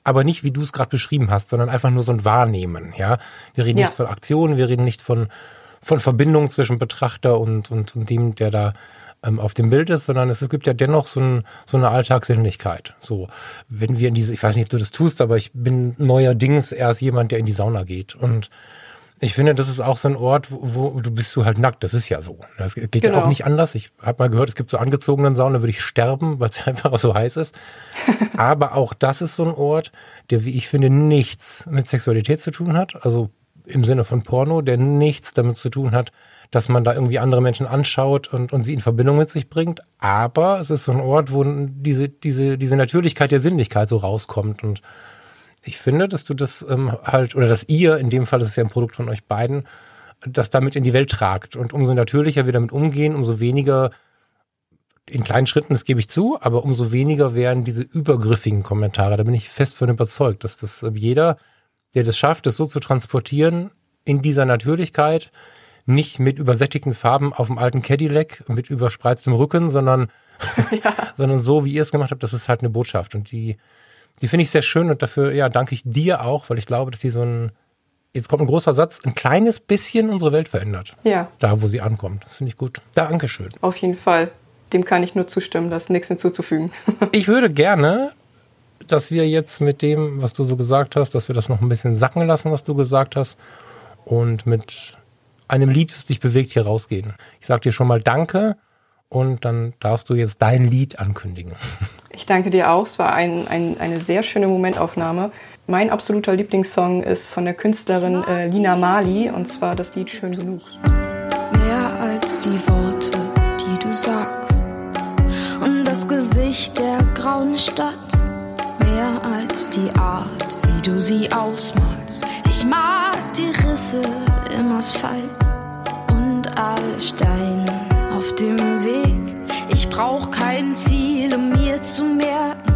Aber nicht, wie du es gerade beschrieben hast, sondern einfach nur so ein Wahrnehmen. Ja, wir reden ja. nicht von Aktionen, wir reden nicht von von Verbindung zwischen Betrachter und, und, und dem, der da ähm, auf dem Bild ist, sondern es, gibt ja dennoch so, ein, so eine Alltagssinnlichkeit. So, wenn wir in diese, ich weiß nicht, ob du das tust, aber ich bin neuerdings erst jemand, der in die Sauna geht. Und Ich finde, das ist auch so ein Ort, wo, wo du bist du halt nackt. Das ist ja so. Das geht Genau. ja auch nicht anders. Ich habe mal gehört, es gibt so angezogenen Saunen, da würde ich sterben, weil es einfach so heiß ist. Aber auch das ist so ein Ort, der, wie ich finde, nichts mit Sexualität zu tun hat. Also im Sinne von Porno, der nichts damit zu tun hat, dass man da irgendwie andere Menschen anschaut und, und sie in Verbindung mit sich bringt. Aber es ist so ein Ort, wo diese, diese, diese Natürlichkeit der Sinnlichkeit so rauskommt. Und ich finde, dass du das ähm, halt, oder dass ihr, in dem Fall, das ist ja ein Produkt von euch beiden, das damit in die Welt tragt. Und umso natürlicher wir damit umgehen, umso weniger, in kleinen Schritten, das gebe ich zu, aber umso weniger werden diese übergriffigen Kommentare. Da bin ich fest von überzeugt, dass das äh, jeder, der das schafft, das so zu transportieren, in dieser Natürlichkeit, nicht mit übersättigten Farben auf dem alten Cadillac, mit überspreiztem Rücken, sondern, sondern so, wie ihr es gemacht habt, das ist halt eine Botschaft. Und die, die finde ich sehr schön und dafür, ja, danke ich dir auch, weil ich glaube, dass die so ein, jetzt kommt ein großer Satz, ein kleines bisschen unsere Welt verändert. Ja, Da, wo sie ankommt. Das finde ich gut. Dankeschön. auf jeden Fall. Dem kann ich nur zustimmen, da ist nichts hinzuzufügen. Ich würde gerne, dass wir jetzt mit dem, was du so gesagt hast, dass wir das noch ein bisschen sacken lassen, was du gesagt hast, und mit einem Lied, das dich bewegt, hier rausgehen. Ich sag dir schon mal Danke und dann darfst du jetzt dein Lied ankündigen. Ich danke dir auch. Es war ein, ein, eine sehr schöne Momentaufnahme. Mein absoluter Lieblingssong ist von der Künstlerin äh, Lina Mali und zwar das Lied Schön genug. Mehr als die Worte, die du sagst. Und das Gesicht der grauen Stadt. Als die Art, wie du sie ausmalst. Ich mag die Risse im Asphalt und alle Steine auf dem Weg. Ich brauch kein Ziel, um mir zu merken,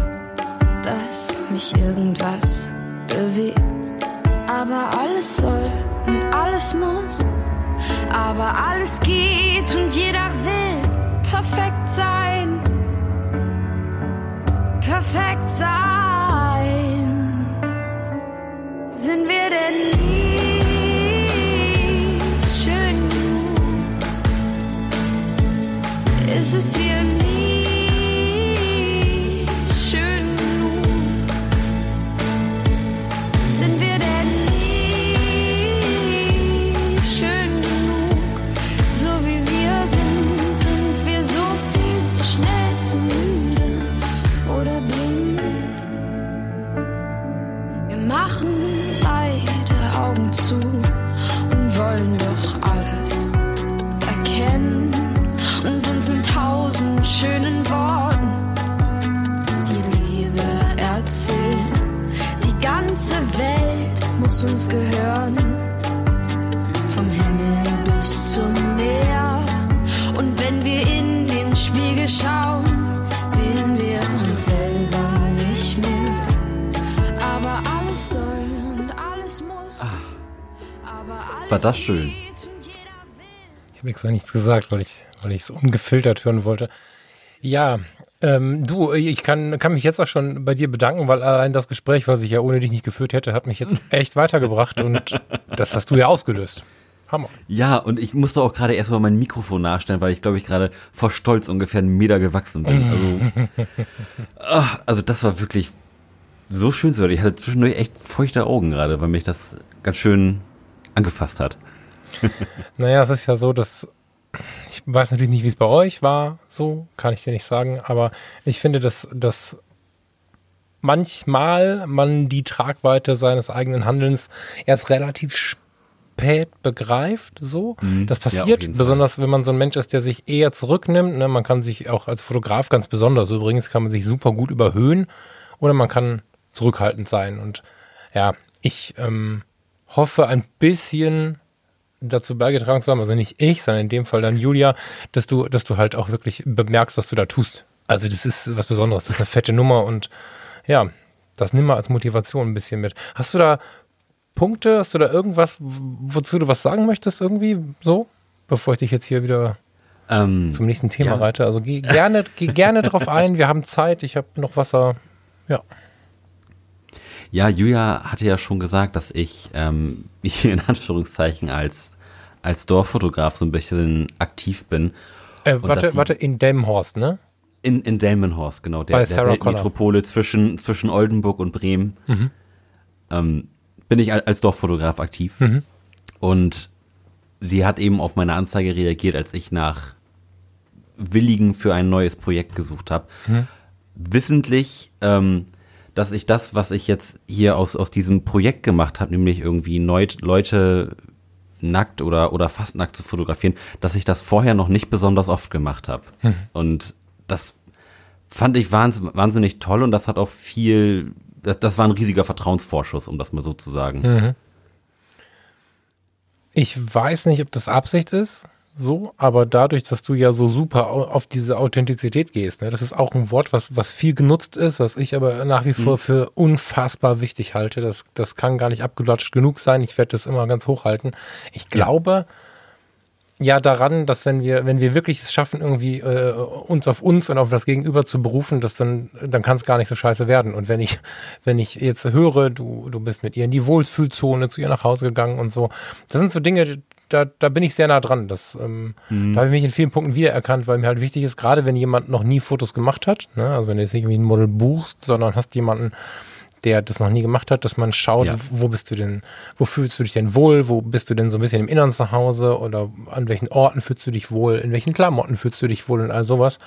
dass mich irgendwas bewegt. Aber alles soll und alles muss. Aber alles geht und jeder will perfekt sein. Perfekt sein. Sind wir denn nie schön genug? Ist es hier nie zu und wollen doch alles erkennen und uns in tausend schönen Worten die Liebe erzählen. Die ganze Welt muss uns gehören. War das schön. Ich habe extra nichts gesagt, weil ich weil ich es ungefiltert hören wollte. Ja, ähm, du, ich kann, kann mich jetzt auch schon bei dir bedanken, weil allein das Gespräch, was ich ja ohne dich nicht geführt hätte, hat mich jetzt echt weitergebracht und das hast du ja ausgelöst. Hammer. Ja, und ich musste auch gerade erstmal mein Mikrofon nachstellen, weil ich glaube ich gerade vor Stolz ungefähr einen Meter gewachsen bin. Also, ah, also das war wirklich so schön zu hören. Ich hatte zwischendurch echt feuchte Augen gerade, weil mich das ganz schön angefasst hat. Naja, es ist ja so, dass ich weiß natürlich nicht, wie es bei euch war, so kann ich dir nicht sagen, aber ich finde, dass, dass manchmal man die Tragweite seines eigenen Handelns erst relativ spät begreift, so. Mhm. Das Ja, passiert, Fall. besonders wenn man so ein Mensch ist, der sich eher zurücknimmt. Ne? Man kann sich auch als Fotograf ganz besonders, übrigens kann man sich super gut überhöhen oder man kann zurückhaltend sein. Und ja, ich ähm, hoffe ein bisschen dazu beigetragen zu haben, also nicht ich, sondern in dem Fall dann Julia, dass du, dass du halt auch wirklich bemerkst, was du da tust. Also das ist was Besonderes, das ist eine fette Nummer und ja, das nimm mal als Motivation ein bisschen mit. Hast du da Punkte, hast du da irgendwas, wozu du was sagen möchtest irgendwie so, bevor ich dich jetzt hier wieder Ähm, zum nächsten Thema Ja. reite? Also geh gerne, geh gerne drauf ein, wir haben Zeit, ich habe noch Wasser. Ja. Ja, Julia hatte ja schon gesagt, dass ich ähm, hier in Anführungszeichen als, als Dorffotograf so ein bisschen aktiv bin. Äh, warte, warte, in Delmenhorst, ne? In, in Delmenhorst, genau, der, Bei der Sarah Connor. Weltmetropole zwischen, zwischen Oldenburg und Bremen. Mhm. Ähm, bin ich al- als Dorffotograf aktiv. Und sie hat eben auf meine Anzeige reagiert, als ich nach Willigen für ein neues Projekt gesucht habe. Hm. Wissentlich, ähm, dass ich das, was ich jetzt hier aus, aus diesem Projekt gemacht habe, nämlich irgendwie neu, Leute nackt oder, oder fast nackt zu fotografieren, dass ich das vorher noch nicht besonders oft gemacht habe. Hm. Und das fand ich wahnsinnig, wahnsinnig toll und das hat auch viel, das, das war ein riesiger Vertrauensvorschuss, um das mal so zu sagen. Mhm. Ich weiß nicht, ob das Absicht ist, so, aber dadurch, dass du ja so super auf diese Authentizität gehst, ne, das ist auch ein Wort, was, was viel genutzt ist, was ich aber nach wie vor mhm. für unfassbar wichtig halte. Das, das kann gar nicht abgelutscht genug sein. Ich werde das immer ganz hochhalten. Ich glaube, ja ja daran, dass wenn wir, wenn wir wirklich es schaffen, irgendwie äh, uns auf uns und auf das Gegenüber zu berufen, dass dann, dann kann es gar nicht so scheiße werden. Und wenn ich, wenn ich jetzt höre, du, du bist mit ihr in die Wohlfühlzone, zu ihr nach Hause gegangen und so, das sind so Dinge, da, da bin ich sehr nah dran. Das, ähm, mhm. Da habe ich mich in vielen Punkten wiedererkannt, weil mir halt wichtig ist, gerade wenn jemand noch nie Fotos gemacht hat, ne, also wenn du jetzt nicht irgendwie ein Model buchst, sondern hast jemanden, der das noch nie gemacht hat, dass man schaut, ja. wo bist du denn, wo fühlst du dich denn wohl, wo bist du denn so ein bisschen im Innern zu Hause oder an welchen Orten fühlst du dich wohl, in welchen Klamotten fühlst du dich wohl und all sowas.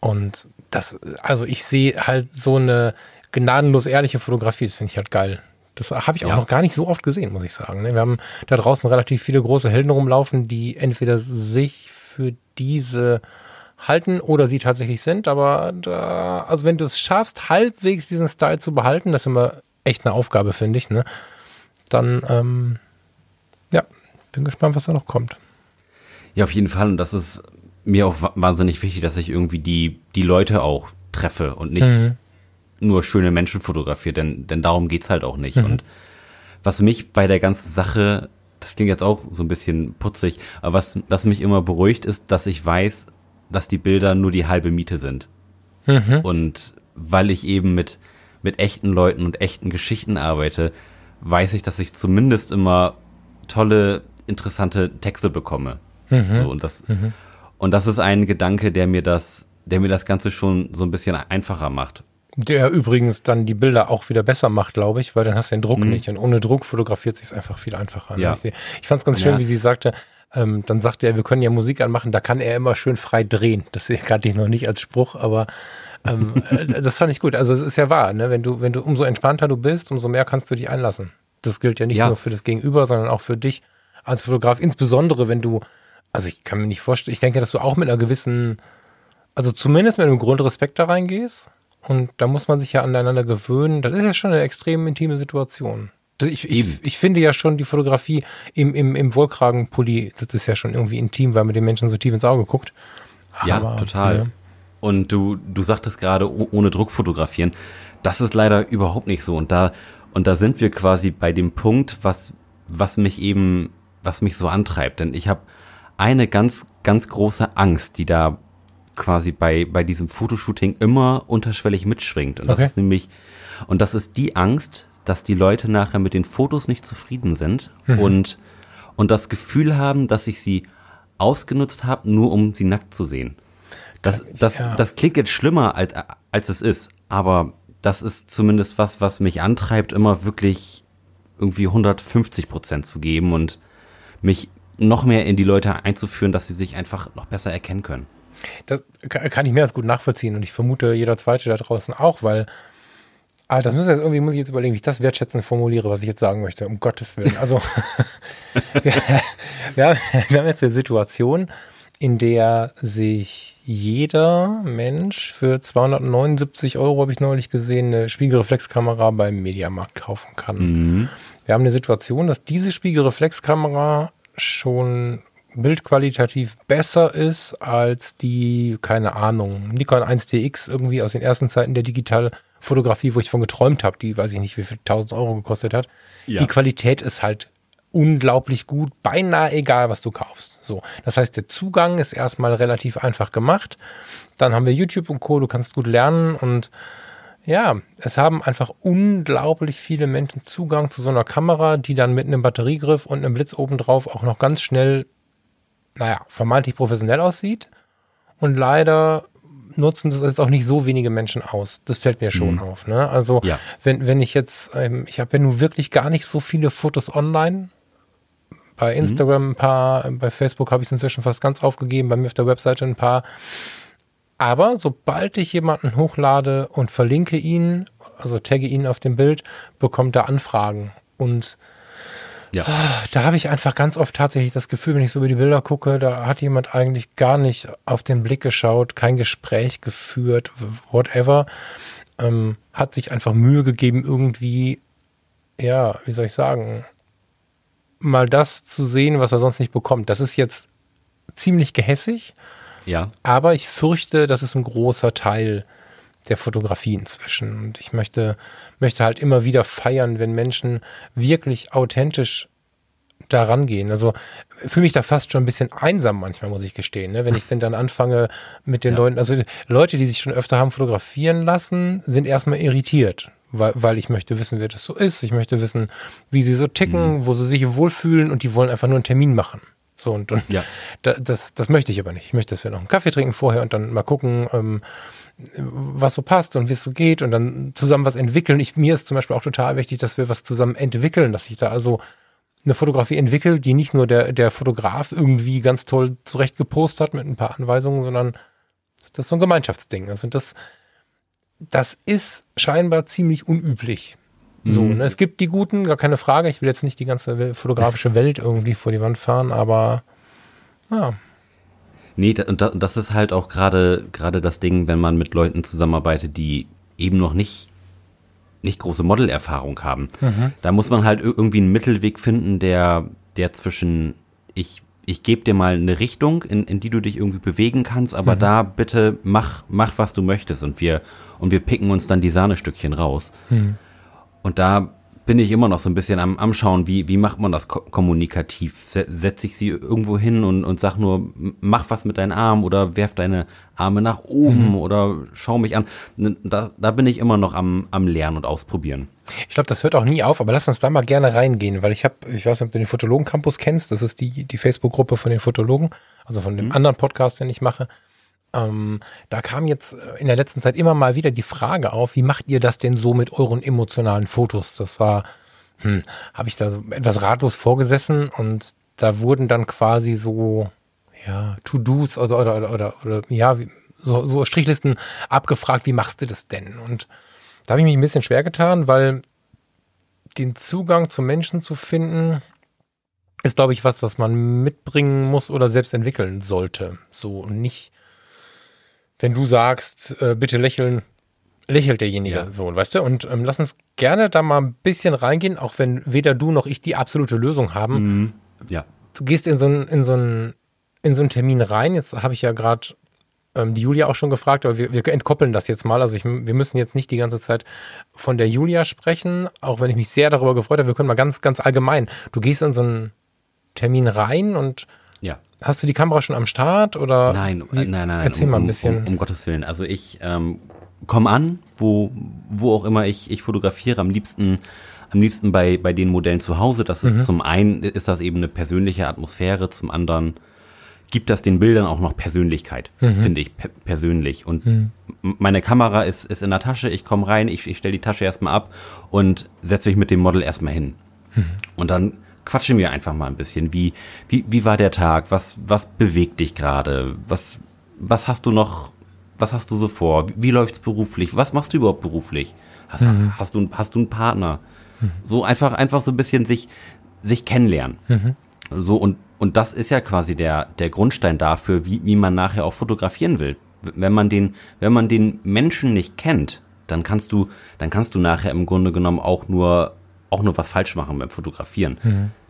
Und das, also ich sehe halt so eine gnadenlos ehrliche Fotografie, das finde ich halt geil. Das habe ich auch ja. noch gar nicht so oft gesehen, muss ich sagen. Ne? Wir haben da draußen relativ viele große Helden rumlaufen, die entweder sich für diese halten oder sie tatsächlich sind. Aber da, also wenn du es schaffst, halbwegs diesen Style zu behalten, das ist immer echt eine Aufgabe, finde ich, ne? Dann, ähm, ja, bin gespannt, was da noch kommt. Ja, auf jeden Fall. Und das ist mir auch wahnsinnig wichtig, dass ich irgendwie die, die Leute auch treffe und nicht mhm. Nur schöne Menschen fotografiere, denn, denn darum geht's halt auch nicht. Mhm. Und was mich bei der ganzen Sache, das klingt jetzt auch so ein bisschen putzig, aber was, was mich immer beruhigt, ist, dass ich weiß, dass die Bilder nur die halbe Miete sind. Mhm. Und weil ich eben mit, mit echten Leuten und echten Geschichten arbeite, weiß ich, dass ich zumindest immer tolle, interessante Texte bekomme. Mhm. So, und das, mhm. und das ist ein Gedanke, der mir das, der mir das Ganze schon so ein bisschen einfacher macht. Der übrigens dann die Bilder auch wieder besser macht, glaube ich, weil dann hast du den Druck mhm. nicht. Und ohne Druck fotografiert sich einfach viel einfacher. Ne? Ja. Ich, ich fand es ganz schön, ja. wie sie sagte, ähm, dann sagte er, wir können ja Musik anmachen, da kann er immer schön frei drehen. Das kannte ich noch nicht als Spruch, aber ähm, äh, das fand ich gut. Also es ist ja wahr, ne? wenn du, wenn du umso entspannter du bist, umso mehr kannst du dich einlassen. Das gilt ja nicht ja. nur für das Gegenüber, sondern auch für dich als Fotograf, insbesondere wenn du, also ich kann mir nicht vorstellen, ich denke, dass du auch mit einer gewissen, also zumindest mit einem Grundrespekt da reingehst. Und da muss man sich ja aneinander gewöhnen. Das ist ja schon eine extrem intime Situation. Ich, ich, ich, finde ja schon die Fotografie im, im, im Wollkragenpulli, das ist ja schon irgendwie intim, weil man den Menschen so tief ins Auge guckt. Ja, Aber, total. Ja. Und du, du sagtest gerade, ohne Druck fotografieren. Das ist leider überhaupt nicht so. Und da, und da sind wir quasi bei dem Punkt, was, was mich eben, was mich so antreibt. Denn ich habe eine ganz, ganz große Angst, die da quasi bei, bei diesem Fotoshooting immer unterschwellig mitschwingt. Und das okay. ist nämlich, und das ist die Angst, dass die Leute nachher mit den Fotos nicht zufrieden sind mhm. und, und das Gefühl haben, dass ich sie ausgenutzt habe, nur um sie nackt zu sehen. Das, das, ja. das klingt jetzt schlimmer, als, als es ist, aber das ist zumindest was, was mich antreibt, immer wirklich irgendwie 150 Prozent zu geben und mich noch mehr in die Leute einzuführen, dass sie sich einfach noch besser erkennen können. Das kann ich mehr als gut nachvollziehen und ich vermute jeder Zweite da draußen auch, weil Ah, das muss jetzt irgendwie, muss ich jetzt überlegen, wie ich das wertschätzend formuliere, was ich jetzt sagen möchte, um Gottes Willen. Also, wir, wir, haben, wir haben jetzt eine Situation, in der sich jeder Mensch für 279 Euro, habe ich neulich gesehen, eine Spiegelreflexkamera beim Mediamarkt kaufen kann. Mhm. Wir haben eine Situation, dass diese Spiegelreflexkamera schon bildqualitativ besser ist als die, keine Ahnung, Nikon 1DX irgendwie aus den ersten Zeiten der Digital- Fotografie, wo ich von geträumt habe, die weiß ich nicht, wie viel 1000 Euro gekostet hat. Ja. Die Qualität ist halt unglaublich gut, beinahe egal, was du kaufst. So, das heißt, der Zugang ist erstmal relativ einfach gemacht. Dann haben wir YouTube und Co. Du kannst gut lernen und ja, es haben einfach unglaublich viele Menschen Zugang zu so einer Kamera, die dann mit einem Batteriegriff und einem Blitz obendrauf auch noch ganz schnell, naja, vermeintlich professionell aussieht. Und leider nutzen das jetzt auch nicht so wenige Menschen aus. Das fällt mir schon mhm. auf. Ne? Also ja. wenn, wenn ich jetzt, ähm, ich habe ja nun wirklich gar nicht so viele Fotos online bei Mhm. Instagram ein paar, bei Facebook habe ich es inzwischen fast ganz aufgegeben, bei mir auf der Webseite ein paar. Aber sobald ich jemanden hochlade und verlinke ihn, also tagge ihn auf dem Bild, bekommt er Anfragen. Und Ja. da habe ich einfach ganz oft tatsächlich das Gefühl, wenn ich so über die Bilder gucke, da hat jemand eigentlich gar nicht auf den Blick geschaut, kein Gespräch geführt, whatever. Ähm, hat sich einfach Mühe gegeben, irgendwie, ja, wie soll ich sagen, mal das zu sehen, was er sonst nicht bekommt. Das ist jetzt ziemlich gehässig, Ja. aber ich fürchte, das ist ein großer Teil der Fotografie inzwischen. Und ich möchte, möchte halt immer wieder feiern, wenn Menschen wirklich authentisch da rangehen. Also fühle mich da fast schon ein bisschen einsam manchmal, muss ich gestehen. Ne? Wenn ich denn dann anfange mit den Ja. Leuten, also Leute, die sich schon öfter haben fotografieren lassen, sind erstmal irritiert, weil, weil ich möchte wissen, wer das so ist. Ich möchte wissen, wie sie so ticken, wo sie sich wohlfühlen und die wollen einfach nur einen Termin machen. So und, und Ja. da, das, das möchte ich aber nicht. Ich möchte, dass wir noch einen Kaffee trinken vorher und dann mal gucken, ähm, was so passt und wie es so geht und dann zusammen was entwickeln. Ich, mir ist zum Beispiel auch total wichtig, dass wir was zusammen entwickeln, dass ich da also eine Fotografie entwickle, die nicht nur der, der Fotograf irgendwie ganz toll zurecht gepostet hat mit ein paar Anweisungen, sondern dass das so ein Gemeinschaftsding ist. Und das, das ist scheinbar ziemlich unüblich. So, Mhm. ne? Es gibt die Guten, gar keine Frage. Ich will jetzt nicht die ganze fotografische Welt irgendwie vor die Wand fahren, aber ja. Nee, und da, das ist halt auch gerade gerade das Ding, wenn man mit Leuten zusammenarbeitet, die eben noch nicht nicht große Modelerfahrung haben. Da muss man halt ir- irgendwie einen Mittelweg finden, der der zwischen ich ich gebe dir mal eine Richtung, in, in die du dich irgendwie bewegen kannst, aber da bitte mach mach was du möchtest und wir und wir picken uns dann die Sahnestückchen raus. Und da bin ich immer noch so ein bisschen am, am Schauen, wie, wie macht man das ko kommunikativ? Se Setze ich sie irgendwo hin und, und sag nur, mach was mit deinen Armen oder werf deine Arme nach oben oder schau mich an. Da, da bin ich immer noch am, am Lernen und Ausprobieren. Ich glaube, das hört auch nie auf, aber lass uns da mal gerne reingehen, weil ich habe, ich weiß nicht, ob du den Fotologen Campus kennst, das ist die, die Facebook-Gruppe von den Fotologen, also von dem anderen Podcast, den ich mache. Ähm, da kam jetzt äh, in der letzten Zeit immer mal wieder die Frage auf, wie macht ihr das denn so mit euren emotionalen Fotos? Das war, hm, habe ich da so etwas ratlos vorgesessen und da wurden dann quasi so, ja, To-Dos oder, oder, oder, oder, oder ja, so, so Strichlisten abgefragt, wie machst du das denn? Und da habe ich mich ein bisschen schwer getan, weil den Zugang zu Menschen zu finden, ist, glaube ich, was, was man mitbringen muss oder selbst entwickeln sollte. So und nicht, wenn du sagst, äh, bitte lächeln, lächelt derjenige Ja. so, weißt du? Und ähm, lass uns gerne da mal ein bisschen reingehen, auch wenn weder du noch ich die absolute Lösung haben. Ja. Du gehst in so einen in so einen in so einen Termin rein. Jetzt habe ich ja gerade ähm, die Julia auch schon gefragt, aber wir, wir entkoppeln das jetzt mal. Also ich, wir müssen jetzt nicht die ganze Zeit von der Julia sprechen, auch wenn ich mich sehr darüber gefreut habe. Wir können mal ganz, ganz allgemein. Du gehst in so einen Termin rein und Ja. hast du die Kamera schon am Start oder? Nein, wie- äh, nein, nein, nein. Erzähl um, mal ein bisschen. Um, um Gottes Willen. Also ich ähm, komme an, wo, wo auch immer ich, ich fotografiere, am liebsten, am liebsten bei, bei den Modellen zu Hause. Das Mhm. ist zum einen ist das eben eine persönliche Atmosphäre, zum anderen gibt das den Bildern auch noch Persönlichkeit, Mhm. finde ich pe persönlich. Und m- meine Kamera ist, ist in der Tasche, ich komme rein, ich, ich stelle die Tasche erstmal ab und setze mich mit dem Model erstmal hin. Und dann quatschen wir einfach mal ein bisschen. Wie, wie, wie war der Tag? Was, was bewegt dich gerade? Was, was hast du noch, was hast du so vor? Wie, wie läuft's beruflich? Was machst du überhaupt beruflich? Hast, hast du, hast du einen Partner? So einfach, einfach so ein bisschen sich, sich kennenlernen. So, und, und das ist ja quasi der, der Grundstein dafür, wie, wie man nachher auch fotografieren will. Wenn man den, wenn man den Menschen nicht kennt, dann kannst du, dann kannst du nachher im Grunde genommen auch nur, auch nur was falsch machen beim Fotografieren.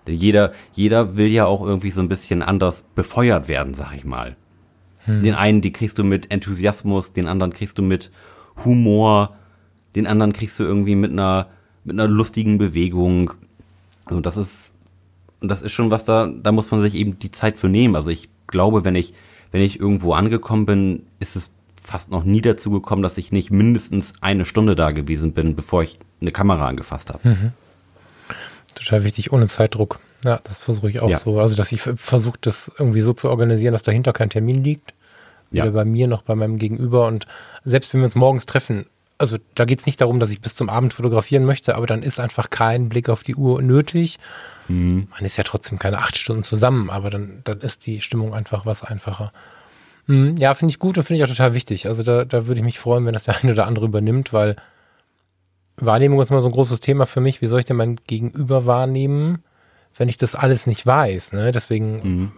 Denn jeder, jeder will ja auch irgendwie so ein bisschen anders befeuert werden, sag ich mal. Den einen, die kriegst du mit Enthusiasmus, den anderen kriegst du mit Humor, den anderen kriegst du irgendwie mit einer, mit einer lustigen Bewegung. Und das ist, und das ist schon was da, da muss man sich eben die Zeit für nehmen. Also ich glaube, wenn ich, wenn ich irgendwo angekommen bin, ist es fast noch nie dazu gekommen, dass ich nicht mindestens eine Stunde da gewesen bin, bevor ich eine Kamera angefasst habe. Total wichtig, ohne Zeitdruck. Ja, das versuche ich auch Ja. so. Also, dass ich versuche, das irgendwie so zu organisieren, dass dahinter kein Termin liegt. Ja. Weder bei mir noch bei meinem Gegenüber. Und selbst wenn wir uns morgens treffen, also da geht es nicht darum, dass ich bis zum Abend fotografieren möchte, aber dann ist einfach kein Blick auf die Uhr nötig. Mhm. Man ist ja trotzdem keine acht Stunden zusammen, aber dann, dann ist die Stimmung einfach was einfacher. Mhm, ja, finde ich gut und finde ich auch total wichtig. Also da, da würde ich mich freuen, wenn das der eine oder andere übernimmt, weil Wahrnehmung ist immer so ein großes Thema für mich. Wie soll ich denn mein Gegenüber wahrnehmen, wenn ich das alles nicht weiß? Ne? Deswegen mhm.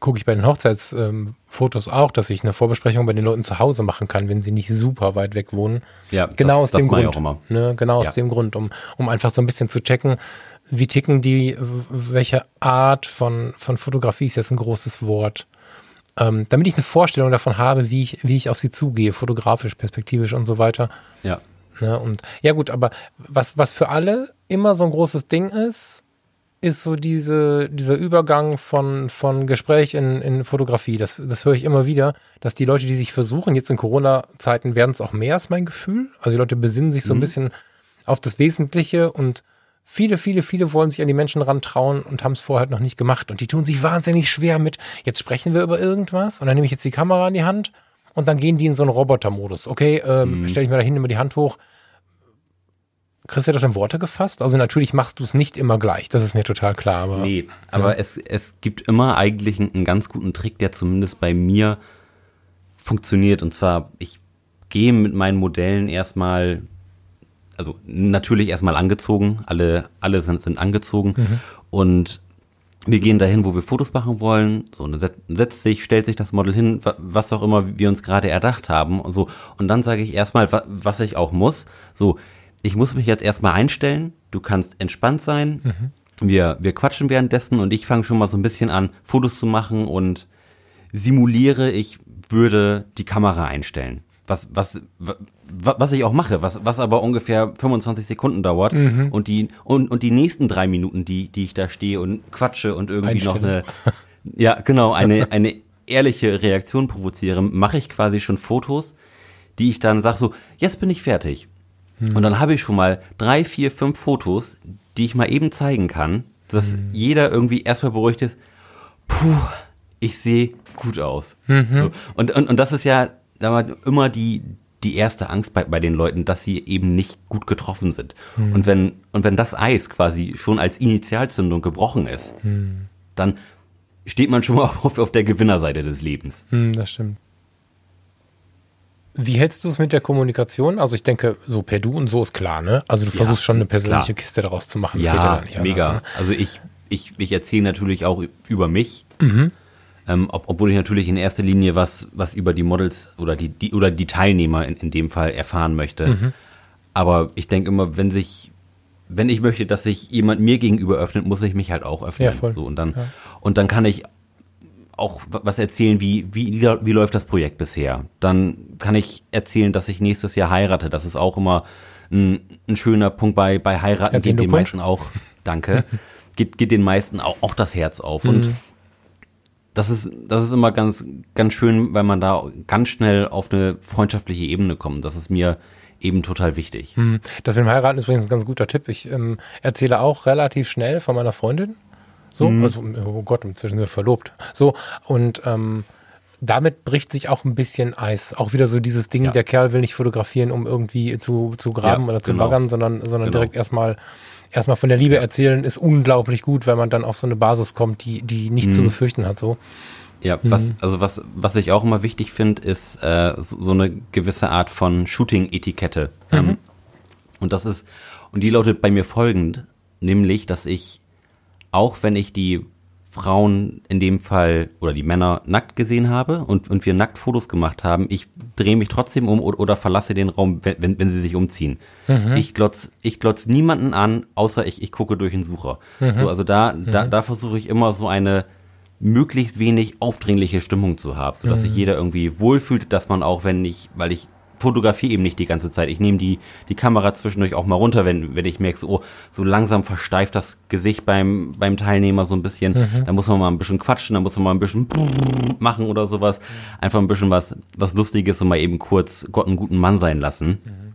gucke ich bei den Hochzeitsfotos ähm, auch, dass ich eine Vorbesprechung bei den Leuten zu Hause machen kann, wenn sie nicht super weit weg wohnen. Ja, genau das, aus dem Grund. Ne? Genau ja. aus dem Grund, um, um einfach so ein bisschen zu checken, wie ticken die, welche Art von, von Fotografie ist jetzt ein großes Wort ähm, damit ich eine Vorstellung davon habe, wie ich, wie ich auf sie zugehe, fotografisch, perspektivisch und so weiter. Ja. Ne, und ja gut, aber was, was für alle immer so ein großes Ding ist, ist so diese, dieser Übergang von, von Gespräch in, in Fotografie. Das, das höre ich immer wieder, dass die Leute, die sich versuchen, jetzt in Corona-Zeiten werden es auch mehr, ist mein Gefühl. Also die Leute besinnen sich so ein mhm. bisschen auf das Wesentliche und Viele, viele, viele wollen sich an die Menschen rantrauen und haben es vorher noch nicht gemacht. Und die tun sich wahnsinnig schwer mit, jetzt sprechen wir über irgendwas und dann nehme ich jetzt die Kamera in die Hand und dann gehen die in so einen Robotermodus. Okay, ähm, mhm. stelle ich mir da hin, nehme die Hand hoch. Kriegst du das in Worte gefasst? Also natürlich machst du es nicht immer gleich, das ist mir total klar. Aber, nee, aber ja. es, es gibt immer eigentlich einen, einen ganz guten Trick, der zumindest bei mir funktioniert. Und zwar, ich gehe mit meinen Modellen erstmal also natürlich erstmal angezogen, alle, alle sind, sind angezogen mhm. und wir gehen dahin, wo wir Fotos machen wollen, so setzt sich, stellt sich das Model hin, was auch immer wir uns gerade erdacht haben und so und dann sage ich erstmal, was ich auch muss, so ich muss mich jetzt erstmal einstellen, du kannst entspannt sein, mhm. wir, wir quatschen währenddessen und ich fange schon mal so ein bisschen an, Fotos zu machen und simuliere, ich würde die Kamera einstellen was, was, was ich auch mache, was, was aber ungefähr 25 Sekunden dauert mhm. und die, und, und die nächsten drei Minuten, die, die ich da stehe und quatsche und irgendwie noch eine, ja, genau, eine, eine ehrliche Reaktion provoziere, mache ich quasi schon Fotos, die ich dann sage so, jetzt bin ich fertig. Mhm. Und dann habe ich schon mal drei, vier, fünf Fotos, die ich mal eben zeigen kann, dass mhm. jeder irgendwie erstmal beruhigt ist, puh, ich sehe gut aus. Mhm. So. Und, und, und das ist ja immer die, die erste Angst bei, bei den Leuten, dass sie eben nicht gut getroffen sind. Hm. Und wenn, und wenn das Eis quasi schon als Initialzündung gebrochen ist, hm. dann steht man schon mal auf, auf der Gewinnerseite des Lebens. Hm, das stimmt. Wie hältst du es mit der Kommunikation? Also ich denke, so per Du und so ist klar, ne? Also du ja, versuchst schon eine persönliche klar. Kiste daraus zu machen. Das ja, ja mega. Anders, ne? Also ich, ich, ich erzähle natürlich auch über mich. Mhm. Ähm, ob, obwohl ich natürlich in erster Linie was, was über die Models oder die, die oder die Teilnehmer in, in dem Fall erfahren möchte. Mhm. Aber ich denke immer, wenn sich, wenn ich möchte, dass sich jemand mir gegenüber öffnet, muss ich mich halt auch öffnen. Ja, voll. So, und dann, ja. und dann kann ich auch was erzählen, wie, wie, wie läuft das Projekt bisher. Dann kann ich erzählen, dass ich nächstes Jahr heirate. Das ist auch immer ein, ein schöner Punkt bei, bei Heiraten, geht den meisten auch, danke, geht, geht den meisten auch, auch das Herz auf. Mhm. Und das ist, das ist immer ganz, ganz schön, weil man da ganz schnell auf eine freundschaftliche Ebene kommt. Das ist mir eben total wichtig. Hm. Das mit dem Heiraten ist übrigens ein ganz guter Tipp. Ich ähm, erzähle auch relativ schnell von meiner Freundin. So, mhm. also, oh Gott, inzwischen sind wir verlobt. So, und ähm, damit bricht sich auch ein bisschen Eis. Auch wieder so dieses Ding, ja. der Kerl will nicht fotografieren, um irgendwie zu, zu graben ja, oder zu genau. baggern, sondern, sondern genau. direkt erstmal erstmal von der Liebe erzählen ist unglaublich gut, wenn man dann auf so eine Basis kommt, die, die nicht mhm. zu befürchten hat, so. Ja, mhm. was, also was, was ich auch immer wichtig finde, ist äh, so, so eine gewisse Art von Shooting-Etikette. Mhm. Ähm, und das ist, und die lautet bei mir folgend, nämlich, dass ich, auch wenn ich die Frauen in dem Fall oder die Männer nackt gesehen habe und, und wir nackt Fotos gemacht haben, ich drehe mich trotzdem um oder, oder verlasse den Raum, wenn, wenn sie sich umziehen. Mhm. Ich glotz, ich glotz niemanden an, außer ich, ich gucke durch den Sucher. Mhm. So, also da, mhm. da, da versuche ich immer so eine möglichst wenig aufdringliche Stimmung zu haben, sodass sich mhm. jeder irgendwie wohlfühlt, dass man auch, wenn ich, weil ich fotografiere eben nicht die ganze Zeit. Ich nehme die, die Kamera zwischendurch auch mal runter, wenn, wenn ich merke, so, oh, so langsam versteift das Gesicht beim, beim Teilnehmer so ein bisschen. Mhm. Da muss man mal ein bisschen quatschen, da muss man mal ein bisschen machen oder sowas. Einfach ein bisschen was, was Lustiges und mal eben kurz Gott einen guten Mann sein lassen. Mhm.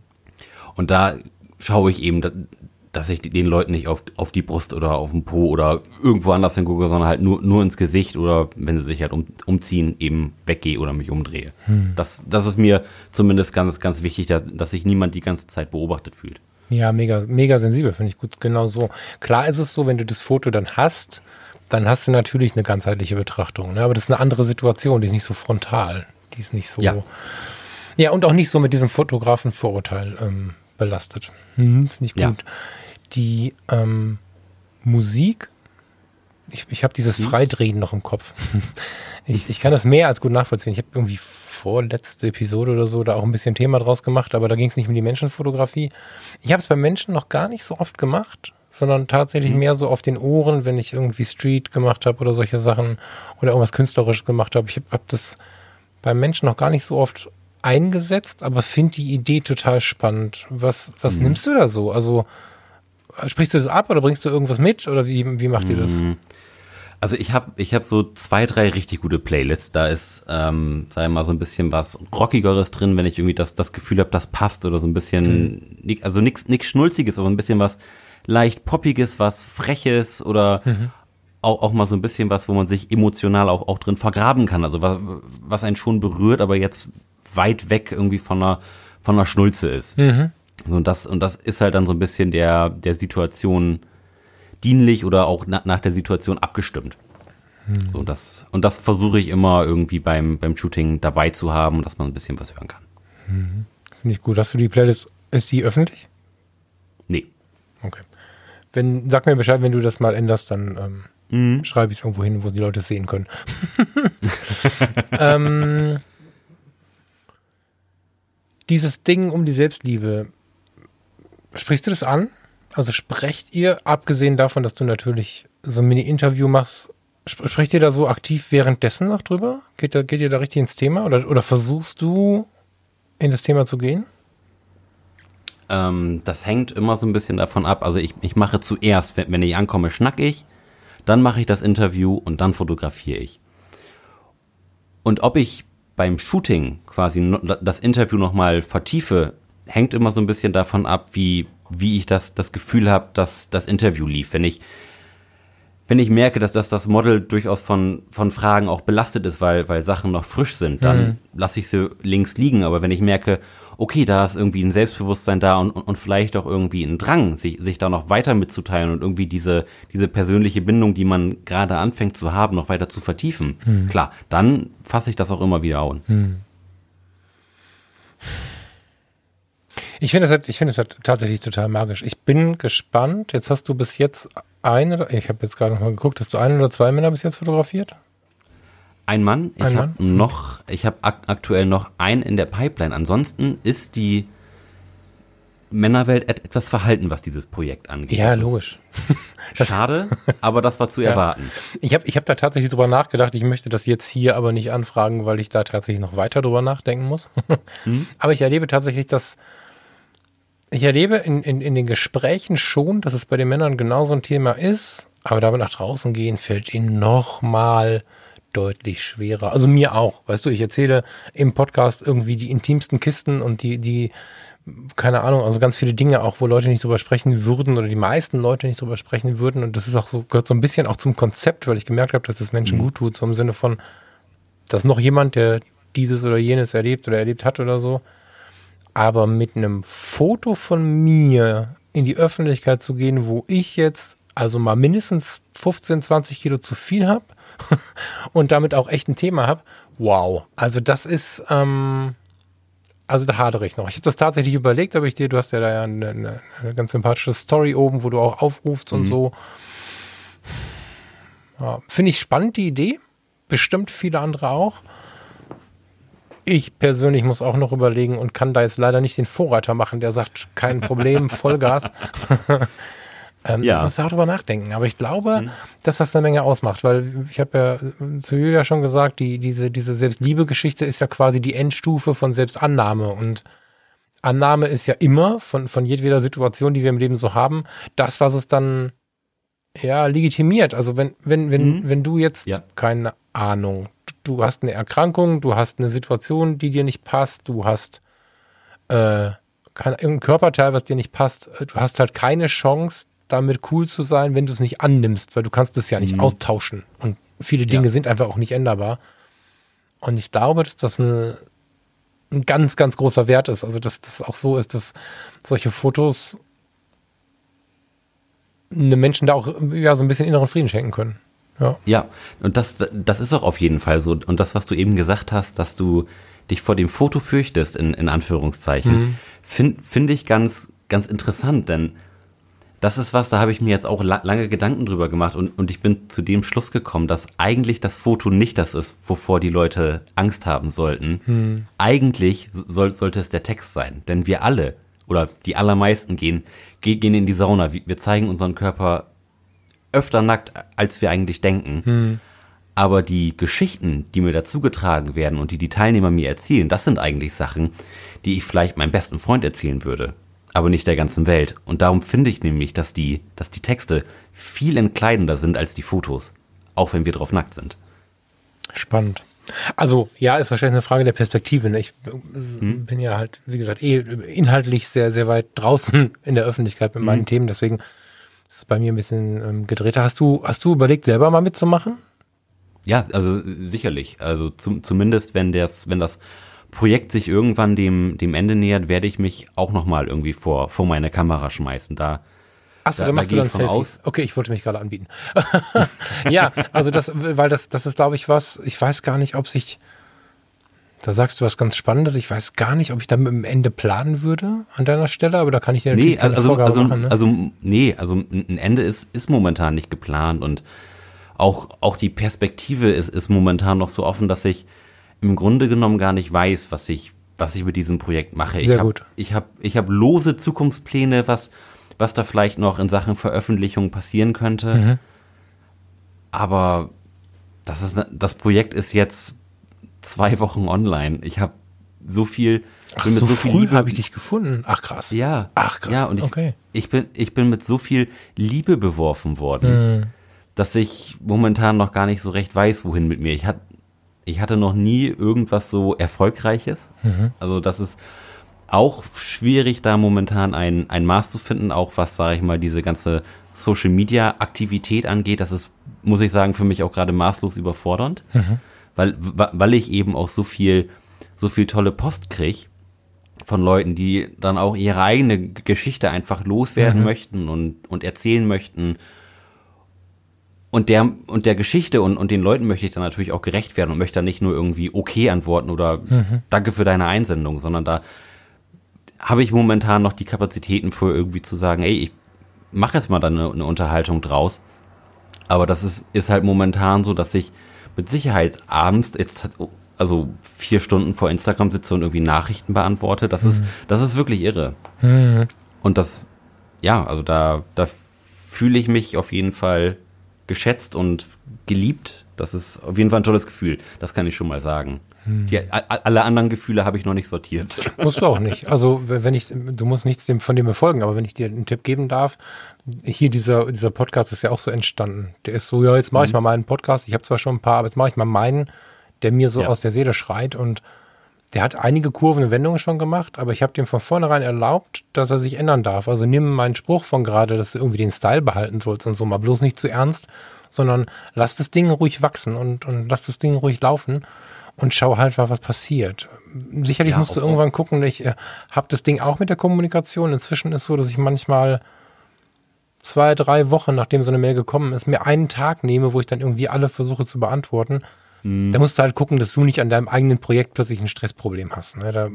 Und da schaue ich eben, dass ich den Leuten nicht auf, auf die Brust oder auf den Po oder irgendwo anders hingucke, sondern halt nur, nur ins Gesicht oder wenn sie sich halt um, umziehen, eben weggehe oder mich umdrehe. Hm. Das, das ist mir zumindest ganz, ganz wichtig, dass, dass sich niemand die ganze Zeit beobachtet fühlt. Ja, mega, mega sensibel, finde ich gut. Genau so. Klar ist es so, wenn du das Foto dann hast, dann hast du natürlich eine ganzheitliche Betrachtung. Ne? Aber das ist eine andere Situation, die ist nicht so frontal. Die ist nicht so. Ja, ja und auch nicht so mit diesem Fotografen-Vorurteil ähm, belastet. Hm, Finde ich gut. Ja. Die ähm, Musik, ich, ich habe dieses hm. Freidrehen noch im Kopf. ich, ich kann das mehr als gut nachvollziehen. Ich habe irgendwie vorletzte Episode oder so da auch ein bisschen Thema draus gemacht, aber da ging es nicht um die Menschenfotografie. Ich habe es bei Menschen noch gar nicht so oft gemacht, sondern tatsächlich mhm. mehr so auf den Ohren, wenn ich irgendwie Street gemacht habe oder solche Sachen oder irgendwas künstlerisch gemacht habe. Ich habe hab das bei Menschen noch gar nicht so oft eingesetzt, aber finde die Idee total spannend. Was, was mhm. nimmst du da so? Also sprichst du das ab oder bringst du irgendwas mit oder wie, wie macht ihr das? Mhm. Also ich habe ich hab so zwei, drei richtig gute Playlists. Da ist, ähm, sag ich mal, so ein bisschen was Rockigeres drin, wenn ich irgendwie das, das Gefühl habe, das passt oder so ein bisschen, mhm. also nichts nix Schnulziges, aber ein bisschen was leicht Poppiges, was Freches oder mhm. auch, auch mal so ein bisschen was, wo man sich emotional auch, auch drin vergraben kann. Also was, was einen schon berührt, aber jetzt weit weg irgendwie von einer, von einer Schnulze ist. Mhm. Und das, und das ist halt dann so ein bisschen der, der Situation dienlich oder auch na, nach der Situation abgestimmt. Mhm. So, das, und das versuche ich immer irgendwie beim, beim Shooting dabei zu haben, dass man ein bisschen was hören kann. Mhm. Finde ich gut. Hast du die Playlist, ist die öffentlich? Nee. Okay. Wenn, sag mir Bescheid, wenn du das mal änderst, dann ähm, mhm. schreibe ich es irgendwo hin, wo die Leute es sehen können. ähm, dieses Ding um die Selbstliebe, sprichst du das an? Also sprecht ihr, abgesehen davon, dass du natürlich so ein Mini-Interview machst, sprecht ihr da so aktiv währenddessen noch drüber? Geht, da, geht ihr da richtig ins Thema oder, oder versuchst du in das Thema zu gehen? Ähm, das hängt immer so ein bisschen davon ab. Also ich, ich mache zuerst, wenn, wenn ich ankomme, schnack ich, dann mache ich das Interview und dann fotografiere ich. Und ob ich beim Shooting quasi das Interview nochmal vertiefe, hängt immer so ein bisschen davon ab, wie, wie ich das, das Gefühl habe, dass das Interview lief. Wenn ich, wenn ich merke, dass, dass das Model durchaus von, von Fragen auch belastet ist, weil, weil Sachen noch frisch sind, dann mhm. lasse ich sie links liegen. Aber wenn ich merke, okay, da ist irgendwie ein Selbstbewusstsein da und, und, und vielleicht auch irgendwie ein Drang, sich, sich da noch weiter mitzuteilen und irgendwie diese, diese persönliche Bindung, die man gerade anfängt zu haben, noch weiter zu vertiefen. Hm. Klar, dann fasse ich das auch immer wieder an. Hm. Ich finde es halt, ich finde es halt tatsächlich total magisch. Ich bin gespannt. Jetzt hast du bis jetzt eine, ich habe jetzt gerade noch mal geguckt, hast du ein oder zwei Männer bis jetzt fotografiert? Ein Mann. Ich habe noch, ich habe ak aktuell noch einen in der Pipeline. Ansonsten ist die Männerwelt et etwas verhalten, was dieses Projekt angeht. Ja, das logisch. Schade, aber das war zu ja. erwarten. Ich habe ich hab da tatsächlich drüber nachgedacht. Ich möchte das jetzt hier aber nicht anfragen, weil ich da tatsächlich noch weiter drüber nachdenken muss. Hm? Aber ich erlebe tatsächlich, dass ich erlebe in, in, in den Gesprächen schon, dass es bei den Männern genauso ein Thema ist, aber damit nach draußen gehen fällt ihnen noch mal deutlich schwerer. Also mir auch. Weißt du, ich erzähle im Podcast irgendwie die intimsten Kisten und die, die, keine Ahnung, also ganz viele Dinge auch, wo Leute nicht drüber sprechen würden oder die meisten Leute nicht drüber sprechen würden. Und das ist auch so, gehört so ein bisschen auch zum Konzept, weil ich gemerkt habe, dass es Menschen mhm. gut tut, so im Sinne von, dass noch jemand, der dieses oder jenes erlebt oder erlebt hat oder so, aber mit einem Foto von mir in die Öffentlichkeit zu gehen, wo ich jetzt also mal mindestens 15, 20 Kilo zu viel habe und damit auch echt ein Thema habe, wow. Also das ist, ähm, also da hadere ich noch. Ich habe das tatsächlich überlegt, aber ich dir, du hast ja da ja eine, eine, eine ganz sympathische Story oben, wo du auch aufrufst mhm. und so. Ja, Finde ich spannend, die Idee. Bestimmt viele andere auch. Ich persönlich muss auch noch überlegen und kann da jetzt leider nicht den Vorreiter machen, der sagt, kein Problem, Vollgas. Ähm, ja. Muss auch drüber nachdenken. Aber ich glaube, mhm. dass das eine Menge ausmacht, weil ich habe ja zu Julia schon gesagt, die, diese, diese Selbstliebe-Geschichte ist ja quasi die Endstufe von Selbstannahme. Und Annahme ist ja immer von, von jedweder Situation, die wir im Leben so haben, das, was es dann ja legitimiert. Also wenn, wenn, wenn, mhm. wenn du jetzt, ja. keine Ahnung, du hast eine Erkrankung, du hast eine Situation, die dir nicht passt, du hast äh, kein, irgendein Körperteil, was dir nicht passt, du hast halt keine Chance, damit cool zu sein, wenn du es nicht annimmst, weil du kannst es ja nicht Mhm. austauschen. Und viele Dinge Ja. sind einfach auch nicht änderbar. Und ich glaube, dass das eine, ein ganz, ganz großer Wert ist. Also, dass das auch so ist, dass solche Fotos einem Menschen da auch ja, so ein bisschen inneren Frieden schenken können. Ja. Ja, und das, das ist auch auf jeden Fall so. Und das, was du eben gesagt hast, dass du dich vor dem Foto fürchtest, in, in Anführungszeichen, finde find ich ganz, ganz interessant, denn das ist was, da habe ich mir jetzt auch la lange Gedanken drüber gemacht und, und ich bin zu dem Schluss gekommen, dass eigentlich das Foto nicht das ist, wovor die Leute Angst haben sollten. Eigentlich soll, sollte es der Text sein, denn wir alle oder die allermeisten gehen, ge- gehen in die Sauna. Wir zeigen unseren Körper öfter nackt, als wir eigentlich denken. Aber die Geschichten, die mir dazugetragen werden und die die Teilnehmer mir erzählen, das sind eigentlich Sachen, die ich vielleicht meinem besten Freund erzählen würde, aber nicht der ganzen Welt. Und darum finde ich nämlich, dass die, dass die Texte viel entkleidender sind als die Fotos, auch wenn wir drauf nackt sind. Spannend. Also, ja, ist wahrscheinlich eine Frage der Perspektive. Ne? Ich äh, bin ja halt, wie gesagt, eh inhaltlich sehr, sehr weit draußen in der Öffentlichkeit mit meinen Themen, deswegen ist es bei mir ein bisschen ähm, gedrehter. Hast du, hast du überlegt, selber mal mitzumachen? Ja, also sicherlich. Also zum, zumindest, wenn das, wenn das Projekt sich irgendwann dem, dem Ende nähert, werde ich mich auch nochmal irgendwie vor, vor meine Kamera schmeißen. Da, Achso, Da- dann da machst du gehe dann ich von Selfie. aus. Okay, ich wollte mich gerade anbieten. ja, also das, weil das, das ist, glaube ich, was, ich weiß gar nicht, ob sich, da sagst du was ganz Spannendes, ich weiß gar nicht, ob ich da mit dem Ende planen würde an deiner Stelle, aber da kann ich dir natürlich nee, keine also, Vorgabe also, machen. Ne? also, nee, also ein ein Ende ist, ist momentan nicht geplant und auch, auch die Perspektive ist, ist momentan noch so offen, dass ich im Grunde genommen gar nicht weiß, was ich, was ich mit diesem Projekt mache. Sehr ich hab, gut. Ich habe ich hab lose Zukunftspläne, was, was da vielleicht noch in Sachen Veröffentlichung passieren könnte. Mhm. Aber das, ist, das Projekt ist jetzt zwei Wochen online. Ich habe so viel. Ach, so, viel früh habe ich dich gefunden. Ach krass. ja. Ach, krass. Ja, und ich, Okay. ich, bin, ich bin mit so viel Liebe beworfen worden, Hm. dass ich momentan noch gar nicht so recht weiß, wohin mit mir. Ich, hat, ich hatte noch nie irgendwas so Erfolgreiches. Mhm. Also das ist auch schwierig, da momentan ein, ein Maß zu finden, auch was, sage ich mal, diese ganze Social-Media-Aktivität angeht. Das ist, muss ich sagen, für mich auch gerade maßlos überfordernd, Mhm. weil, weil ich eben auch so viel, so viel tolle Post kriege von Leuten, die dann auch ihre eigene Geschichte einfach loswerden möchten und, und erzählen möchten. Und der, und der Geschichte und, und den Leuten möchte ich dann natürlich auch gerecht werden und möchte dann nicht nur irgendwie okay antworten oder danke für deine Einsendung, sondern da habe ich momentan noch die Kapazitäten für irgendwie zu sagen, ey, ich mache jetzt mal dann eine, eine Unterhaltung draus. Aber das ist, ist halt momentan so, dass ich mit Sicherheit abends jetzt, also vier Stunden vor Instagram sitze und irgendwie Nachrichten beantworte. Das ist, das ist wirklich irre. Und das, ja, also da, da fühle ich mich auf jeden Fall geschätzt und geliebt. Das ist auf jeden Fall ein tolles Gefühl. Das kann ich schon mal sagen. Die, a- a- alle anderen Gefühle habe ich noch nicht sortiert. Musst du auch nicht. Also wenn ich, du musst nichts von dem befolgen, aber wenn ich dir einen Tipp geben darf, hier dieser, dieser Podcast ist ja auch so entstanden. Der ist so, ja, jetzt mache ich mal meinen Podcast. Ich habe zwar schon ein paar, aber jetzt mache ich mal meinen, der mir so Ja. aus der Seele schreit und der hat einige Kurven und Wendungen schon gemacht, aber ich habe dem von vornherein erlaubt, dass er sich ändern darf. Also nimm meinen Spruch von gerade, dass du irgendwie den Style behalten sollst und so, mal bloß nicht zu ernst, sondern lass das Ding ruhig wachsen und, und lass das Ding ruhig laufen und schau halt mal, was passiert. Sicherlich Ja, musst du irgendwann gucken, ich äh, habe das Ding auch mit der Kommunikation. Inzwischen ist so, dass ich manchmal zwei, drei Wochen, nachdem so eine Mail gekommen ist, mir einen Tag nehme, wo ich dann irgendwie alle versuche zu beantworten. Da musst du halt gucken, dass du nicht an deinem eigenen Projekt plötzlich ein Stressproblem hast. Ne? Da,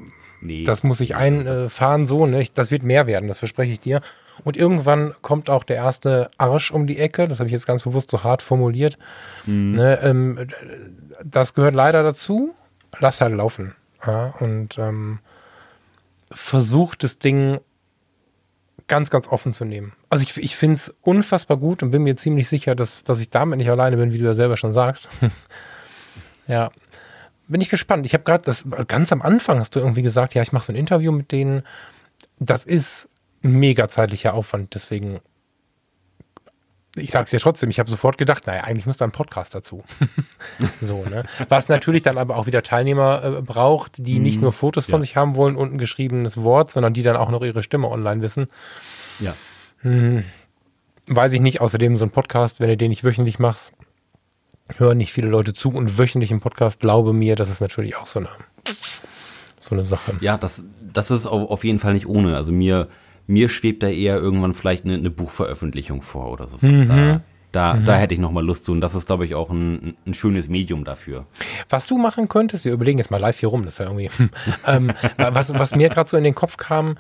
Nee. das muss ich einfahren so, ne? Das wird mehr werden, das verspreche ich dir. Und irgendwann kommt auch der erste Arsch um die Ecke. Das habe ich jetzt ganz bewusst so hart formuliert. Ne? Ähm, das gehört leider dazu. Lass halt laufen. Ja? Und ähm, versuch das Ding ganz, ganz offen zu nehmen. Also ich, ich finde es unfassbar gut und bin mir ziemlich sicher, dass, dass ich damit nicht alleine bin, wie du ja selber schon sagst. ja. Bin ich gespannt. Ich habe gerade das ganz am Anfang hast du irgendwie gesagt, ja, ich mache so ein Interview mit denen. Das ist ein mega zeitlicher Aufwand, deswegen ich sag's ja trotzdem, ich habe sofort gedacht, naja, eigentlich muss da ein Podcast dazu. so, ne? Was natürlich dann aber auch wieder Teilnehmer äh, braucht, die nicht Mhm. nur Fotos von Ja. sich haben wollen und ein geschriebenes Wort, sondern die dann auch noch ihre Stimme online wissen. Ja. Weiß ich nicht. Außerdem so ein Podcast, wenn du den nicht wöchentlich machst, hören nicht viele Leute zu und wöchentlich im Podcast, glaube mir, das ist natürlich auch so eine, so eine Sache. Ja, das, das ist au- auf jeden Fall nicht ohne. Also mir, mir schwebt da eher irgendwann vielleicht eine, eine Buchveröffentlichung vor oder so. Da, da, da hätte ich noch mal Lust zu. Und das ist, glaube ich, auch ein, ein schönes Medium dafür. Was du machen könntest, wir überlegen jetzt mal live hier rum, das ist ja irgendwie, ähm, was, was mir gerade so in den Kopf kam,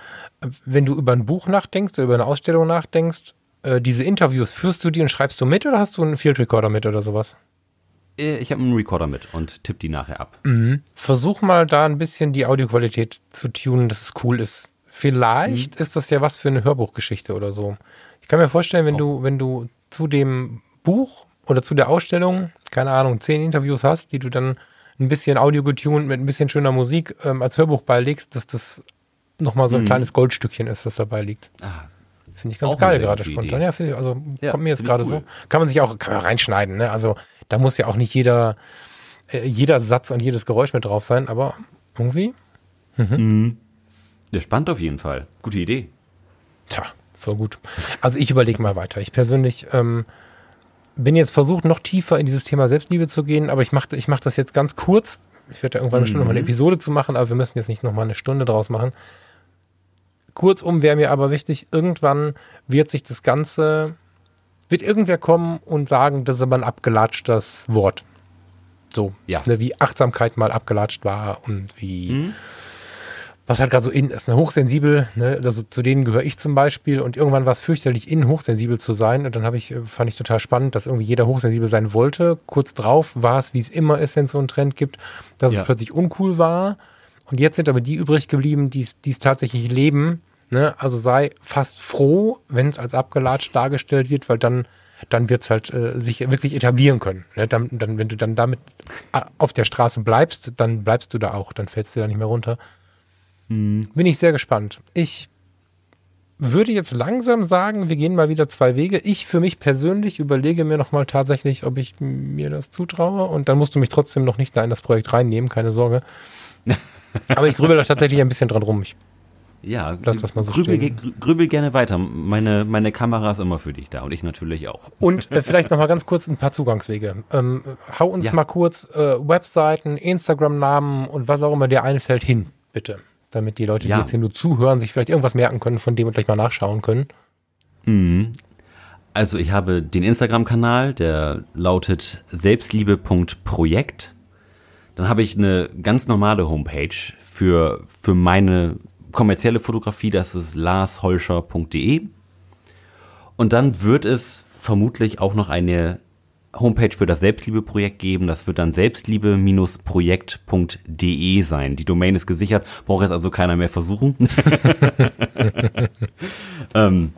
wenn du über ein Buch nachdenkst oder über eine Ausstellung nachdenkst, äh, diese Interviews, führst du die und schreibst du mit oder hast du einen Field Recorder mit oder sowas? Äh, Ich habe einen Recorder mit und tippe die nachher ab. Versuch mal da ein bisschen die Audioqualität zu tunen, dass es cool ist. Vielleicht ist das ja was für eine Hörbuchgeschichte oder so. Ich kann mir vorstellen, wenn du, wenn du zu dem Buch oder zu der Ausstellung, keine Ahnung, zehn Interviews hast, die du dann ein bisschen audio getuned mit ein bisschen schöner Musik ähm, als Hörbuch beilegst, dass das nochmal so ein kleines Goldstückchen ist, das dabei liegt. Ah, Finde ich ganz geil gerade spontan. Idee. Ja, finde ich, also Ja, kommt mir jetzt gerade cool. so. Kann man sich auch, kann man reinschneiden, ne? Also da muss ja auch nicht jeder, äh, jeder Satz und jedes Geräusch mit drauf sein, aber irgendwie, der spannt auf jeden Fall. Gute Idee. tja, voll gut. Also ich überlege mal weiter. Ich persönlich ähm, bin jetzt versucht, noch tiefer in dieses Thema Selbstliebe zu gehen, aber ich mache ich mach das jetzt ganz kurz. Ich werde da irgendwann bestimmt noch mal eine Episode zu machen, aber wir müssen jetzt nicht noch mal eine Stunde draus machen. Kurzum wäre mir aber wichtig, irgendwann wird sich das Ganze, wird irgendwer kommen und sagen, das ist aber ein abgelatschtes Wort. So, Ja. ne, wie Achtsamkeit mal abgelatscht war und wie, was halt gerade so in ist, ne, hochsensibel, ne, also zu denen gehöre ich zum Beispiel und irgendwann war es fürchterlich in, hochsensibel zu sein und dann habe ich, äh, fand ich total spannend, dass irgendwie jeder hochsensibel sein wollte. Kurz drauf war es, wie es immer ist, wenn es so einen Trend gibt, dass Ja. es plötzlich uncool war und jetzt sind aber die übrig geblieben, die es tatsächlich leben. Ne? Also sei fast froh, wenn es als abgelatscht dargestellt wird, weil dann, dann wird es halt äh, sich wirklich etablieren können. Ne? Dann, dann, wenn du dann damit äh, auf der Straße bleibst, dann bleibst du da auch, dann fällst du da nicht mehr runter. Bin ich sehr gespannt. Ich würde jetzt langsam sagen, wir gehen mal wieder zwei Wege. Ich für mich persönlich überlege mir nochmal tatsächlich, ob ich mir das zutraue. Und dann musst du mich trotzdem noch nicht da in das Projekt reinnehmen, keine Sorge. Aber ich grübel da tatsächlich ein bisschen dran rum. Ich, Ja, Lass das mal so grübel, stehen. grübel gerne weiter. Meine, meine Kamera ist immer für dich da und ich natürlich auch. und äh, vielleicht nochmal ganz kurz ein paar Zugangswege. Ähm, hau uns Ja. mal kurz äh, Webseiten, Instagram-Namen und was auch immer dir einfällt hin, bitte. Damit die Leute, Ja. die jetzt hier nur zuhören, sich vielleicht irgendwas merken können, von dem und gleich mal nachschauen können. Also ich habe den Instagram-Kanal, der lautet selbstliebe.projekt. Dann habe ich eine ganz normale Homepage für, für meine kommerzielle Fotografie, das ist larsholscher.de. Und dann wird es vermutlich auch noch eine Homepage für das Selbstliebe-Projekt geben. Das wird dann selbstliebe-projekt.de sein. Die Domain ist gesichert, braucht jetzt also keiner mehr versuchen. ähm,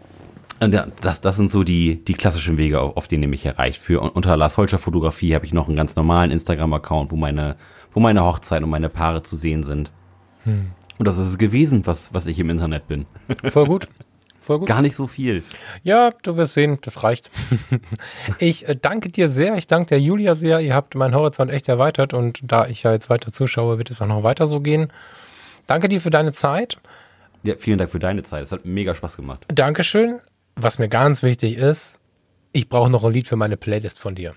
und ja, das, das sind so die, die klassischen Wege, auf, denen ihr mich erreicht. Für unter Lars Holscher Fotografie habe ich noch einen ganz normalen Instagram-Account, wo meine, wo meine Hochzeit und meine Paare zu sehen sind. Und das ist es gewesen, was, was ich im Internet bin. Voll gut. Voll gut. Gar nicht so viel. Ja, du wirst sehen, das reicht. ich äh, danke dir sehr. Ich danke der Julia sehr. Ihr habt meinen Horizont echt erweitert und da ich ja jetzt weiter zuschaue, wird es auch noch weiter so gehen. Danke dir für deine Zeit. Ja, vielen Dank für deine Zeit. Es hat mega Spaß gemacht. Dankeschön. Was mir ganz wichtig ist, ich brauche noch ein Lied für meine Playlist von dir.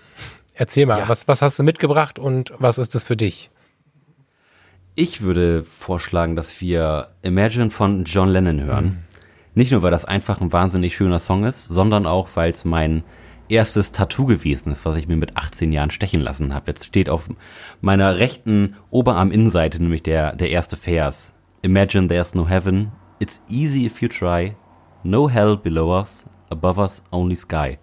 Erzähl mal, Ja. was, was hast du mitgebracht und was ist es für dich? Ich würde vorschlagen, dass wir Imagine von John Lennon hören. Nicht nur, weil das einfach ein wahnsinnig schöner Song ist, sondern auch, weil es mein erstes Tattoo gewesen ist, was ich mir mit 18 Jahren stechen lassen habe. Jetzt steht auf meiner rechten Oberarm-Innenseite nämlich der, der erste Vers. Imagine there's no heaven, it's easy if you try, no hell below us, above us only sky.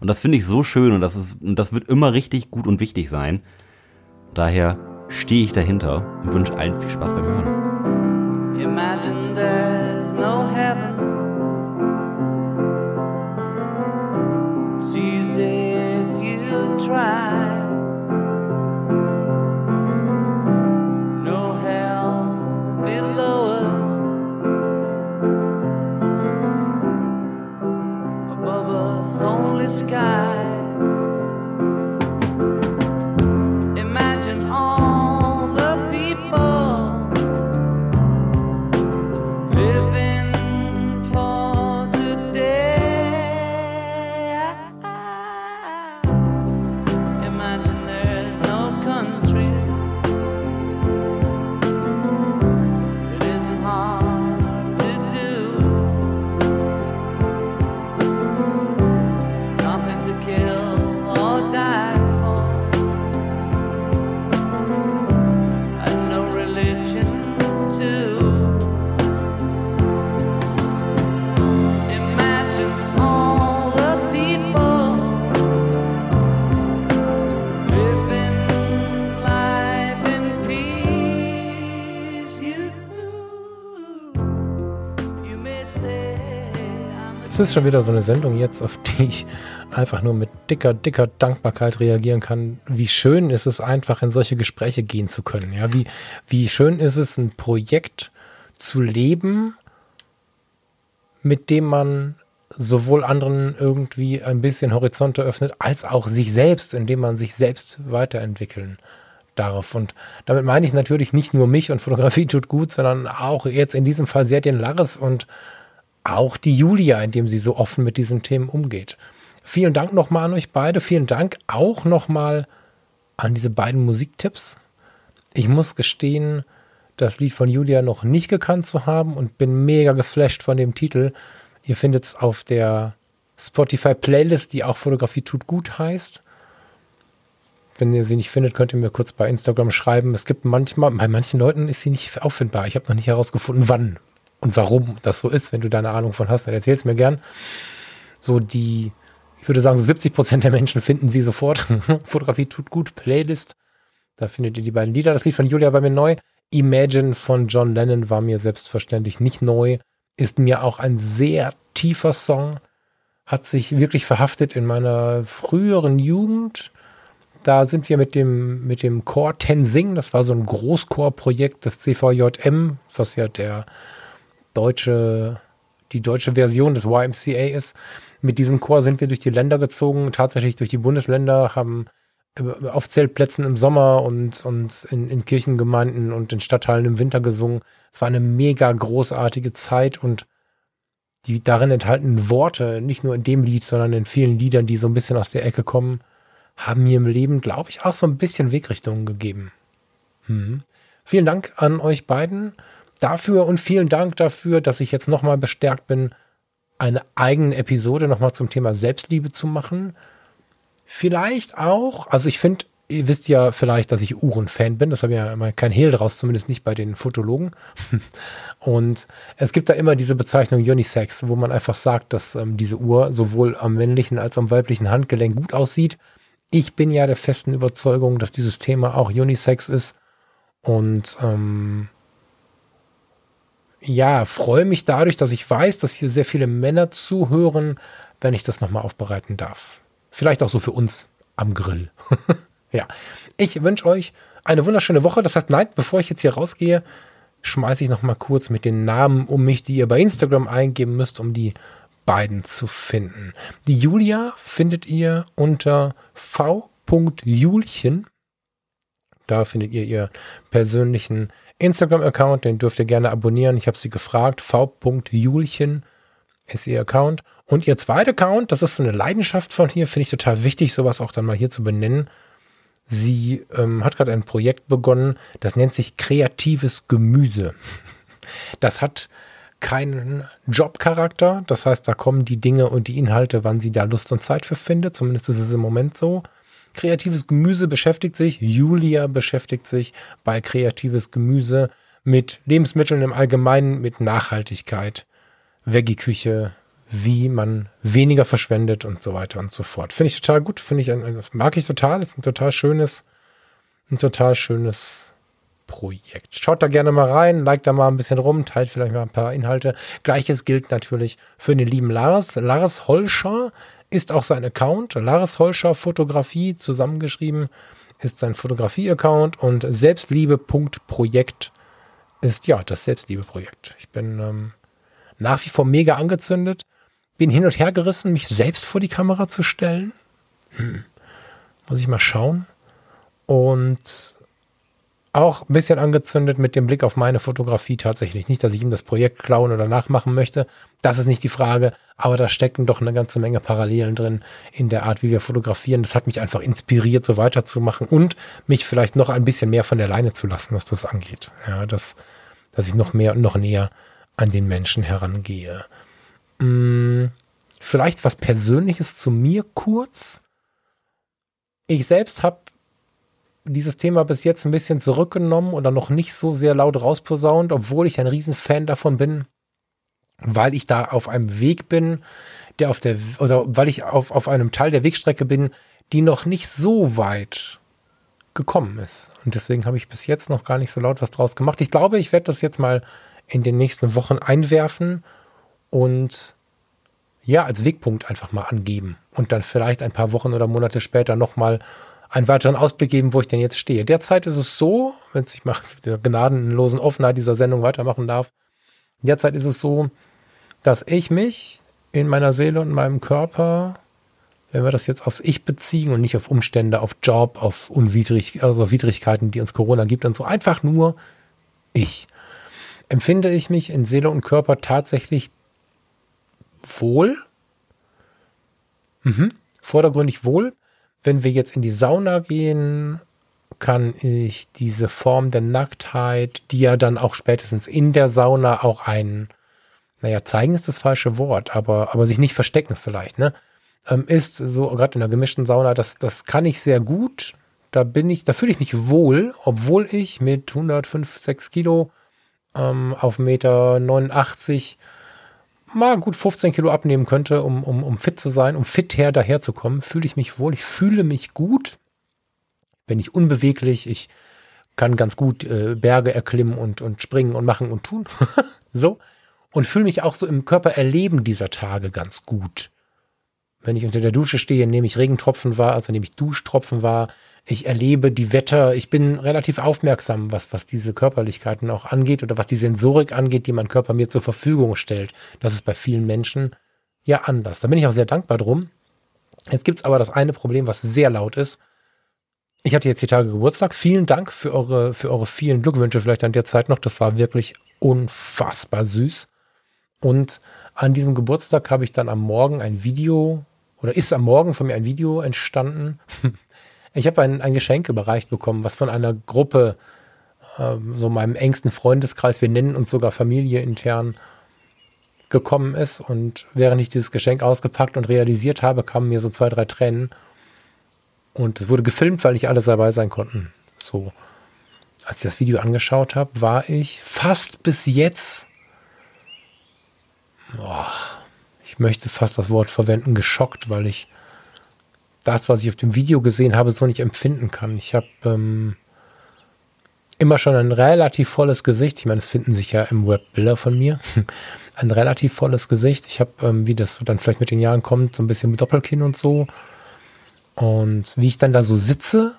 Und das finde ich so schön und das ist, und das wird immer richtig gut und wichtig sein. Daher stehe ich dahinter und wünsche allen viel Spaß beim Hören. Imagine there's no heaven. It's easy if you try. Es ist schon wieder so eine Sendung jetzt, auf die ich einfach nur mit dicker, dicker Dankbarkeit reagieren kann. Wie schön ist es einfach, in solche Gespräche gehen zu können. Ja, wie, wie schön ist es, ein Projekt zu leben, mit dem man sowohl anderen irgendwie ein bisschen Horizonte öffnet, als auch sich selbst, indem man sich selbst weiterentwickeln darf. Und damit meine ich natürlich nicht nur mich und Fotografie tut gut, sondern auch jetzt in diesem Fall sehr den Laris und auch die Julia, indem sie so offen mit diesen Themen umgeht. Vielen Dank nochmal an euch beide. Vielen Dank auch nochmal an diese beiden Musiktipps. Ich muss gestehen, das Lied von Julia noch nicht gekannt zu haben und bin mega geflasht von dem Titel. Ihr findet es auf der Spotify Playlist, die auch Fotografie tut gut heißt. Wenn ihr sie nicht findet, könnt ihr mir kurz bei Instagram schreiben. Es gibt manchmal, bei manchen Leuten ist sie nicht auffindbar. Ich habe noch nicht herausgefunden, wann und warum das so ist. Wenn du da eine Ahnung von hast, dann erzähl es mir gern. So die, ich würde sagen, so 70 Prozent der Menschen finden sie sofort. Fotografie tut gut, Playlist. Da findet ihr die beiden Lieder. Das Lied von Julia war mir neu. Imagine von John Lennon war mir selbstverständlich nicht neu. Ist mir auch ein sehr tiefer Song. Hat sich wirklich verhaftet in meiner früheren Jugend. Da sind wir mit dem, mit dem Chor Tensing, das war so ein Großchorprojekt des CVJM, was ja der deutsche, die deutsche Version des YMCA ist. Mit diesem Chor sind wir durch die Länder gezogen, tatsächlich durch die Bundesländer, haben äh, auf Zeltplätzen im Sommer und, und in, in Kirchengemeinden und in Stadthallen im Winter gesungen. Es war eine mega großartige Zeit und die darin enthaltenen Worte, nicht nur in dem Lied, sondern in vielen Liedern, die so ein bisschen aus der Ecke kommen, haben mir im Leben, glaube ich, auch so ein bisschen Wegrichtungen gegeben. Hm. Vielen Dank an euch beiden dafür und vielen Dank dafür, dass ich jetzt nochmal bestärkt bin, eine eigene Episode nochmal zum Thema Selbstliebe zu machen. Vielleicht auch, also ich finde, ihr wisst ja vielleicht, dass ich Uhren-Fan bin. Das habe ja immer kein Hehl draus, zumindest nicht bei den Fotologen. Und es gibt da immer diese Bezeichnung Unisex, wo man einfach sagt, dass ähm, diese Uhr sowohl am männlichen als auch am weiblichen Handgelenk gut aussieht. Ich bin ja der festen Überzeugung, dass dieses Thema auch Unisex ist. Und ähm, ja, freue mich dadurch, dass ich weiß, dass hier sehr viele Männer zuhören, wenn ich das nochmal aufbereiten darf. Vielleicht auch so für uns am Grill. ja, ich wünsche euch eine wunderschöne Woche. Das heißt, nein, bevor ich jetzt hier rausgehe, schmeiße ich nochmal kurz mit den Namen um mich, die ihr bei Instagram eingeben müsst, um die beiden zu finden. Die Julia findet ihr unter v.julchen. Da findet ihr ihr persönlichen Instagram-Account, den dürft ihr gerne abonnieren. Ich habe sie gefragt. v.julchen ist ihr Account. Und ihr zweiter Account, das ist so eine Leidenschaft von hier, finde ich total wichtig, sowas auch dann mal hier zu benennen. Sie ähm, hat gerade ein Projekt begonnen, das nennt sich kreatives Gemüse. Das hat keinen Jobcharakter, das heißt, da kommen die Dinge und die Inhalte, wann sie da Lust und Zeit für findet. Zumindest ist es im Moment so. Kreatives Gemüse beschäftigt sich, Julia beschäftigt sich bei kreatives Gemüse mit Lebensmitteln im Allgemeinen, mit Nachhaltigkeit, Veggie-Küche, wie man weniger verschwendet und so weiter und so fort. Finde ich total gut, finde ich, mag ich total, ist ein total schönes, ein total schönes Projekt. Schaut da gerne mal rein, liked da mal ein bisschen rum, teilt vielleicht mal ein paar Inhalte. Gleiches gilt natürlich für den lieben Lars. Lars Holscher ist auch sein Account. Lars Holscher Fotografie zusammengeschrieben ist sein Fotografie-Account und Selbstliebe.projekt ist ja das Selbstliebe-Projekt. Ich bin ähm, nach wie vor mega angezündet, bin hin und her gerissen, mich selbst vor die Kamera zu stellen. Hm. Muss ich mal schauen. Und auch ein bisschen angezündet mit dem Blick auf meine Fotografie tatsächlich. Nicht, dass ich ihm das Projekt klauen oder nachmachen möchte. Das ist nicht die Frage. Aber da stecken doch eine ganze Menge Parallelen drin in der Art, wie wir fotografieren. Das hat mich einfach inspiriert, so weiterzumachen und mich vielleicht noch ein bisschen mehr von der Leine zu lassen, was das angeht. Ja, dass, dass ich noch mehr und noch näher an den Menschen herangehe. Hm, vielleicht was Persönliches zu mir kurz. Ich selbst habe dieses Thema bis jetzt ein bisschen zurückgenommen oder noch nicht so sehr laut rausposaunt, obwohl ich ein Riesenfan davon bin, weil ich da auf einem Weg bin, der auf der, oder weil ich auf, auf einem Teil der Wegstrecke bin, die noch nicht so weit gekommen ist. Und deswegen habe ich bis jetzt noch gar nicht so laut was draus gemacht. Ich glaube, ich werde das jetzt mal in den nächsten Wochen einwerfen und ja, als Wegpunkt einfach mal angeben und dann vielleicht ein paar Wochen oder Monate später nochmal einen weiteren Ausblick geben, wo ich denn jetzt stehe. Derzeit ist es so, wenn ich mal mit der gnadenlosen Offenheit dieser Sendung weitermachen darf, derzeit ist es so, dass ich mich in meiner Seele und meinem Körper, wenn wir das jetzt aufs Ich beziehen und nicht auf Umstände, auf Job, auf Unwidrig, also Widrigkeiten, die uns Corona gibt und so, einfach nur ich, empfinde ich mich in Seele und Körper tatsächlich wohl, mhm. vordergründig wohl. Wenn wir jetzt in die Sauna gehen, kann ich diese Form der Nacktheit, die ja dann auch spätestens in der Sauna auch ein, naja, zeigen ist das falsche Wort, aber, aber sich nicht verstecken vielleicht, ne? Ähm, ist so, gerade in der gemischten Sauna, das, das kann ich sehr gut. Da bin ich, da fühle ich mich wohl, obwohl ich mit 105, 6 Kilo ähm, auf Meter 89 mal gut 15 Kilo abnehmen könnte, um, um, um fit zu sein, um fit her daherzukommen, fühle ich mich wohl. Ich fühle mich gut. Bin ich unbeweglich. Ich kann ganz gut äh, Berge erklimmen und, und springen und machen und tun. so. Und fühle mich auch so im Körper erleben dieser Tage ganz gut. Wenn ich unter der Dusche stehe, nehme ich Regentropfen wahr, also nehme ich Duschtropfen wahr, ich erlebe die Wetter, ich bin relativ aufmerksam, was, was diese Körperlichkeiten auch angeht oder was die Sensorik angeht, die mein Körper mir zur Verfügung stellt. Das ist bei vielen Menschen ja anders. Da bin ich auch sehr dankbar drum. Jetzt gibt es aber das eine Problem, was sehr laut ist. Ich hatte jetzt die Tage Geburtstag. Vielen Dank für eure, für eure vielen Glückwünsche vielleicht an der Zeit noch. Das war wirklich unfassbar süß. Und an diesem Geburtstag habe ich dann am Morgen ein Video oder ist am Morgen von mir ein Video entstanden. Ich habe ein, ein Geschenk überreicht bekommen, was von einer Gruppe, äh, so meinem engsten Freundeskreis, wir nennen uns sogar Familie intern, gekommen ist. Und während ich dieses Geschenk ausgepackt und realisiert habe, kamen mir so zwei, drei Tränen. Und es wurde gefilmt, weil nicht alle dabei sein konnten. So. Als ich das Video angeschaut habe, war ich fast bis jetzt, boah, ich möchte fast das Wort verwenden, geschockt, weil ich das, was ich auf dem Video gesehen habe, so nicht empfinden kann. Ich habe ähm, immer schon ein relativ volles Gesicht. Ich meine, es finden sich ja im Web Bilder von mir. ein relativ volles Gesicht. Ich habe, ähm, wie das dann vielleicht mit den Jahren kommt, so ein bisschen mit Doppelkinn und so. Und wie ich dann da so sitze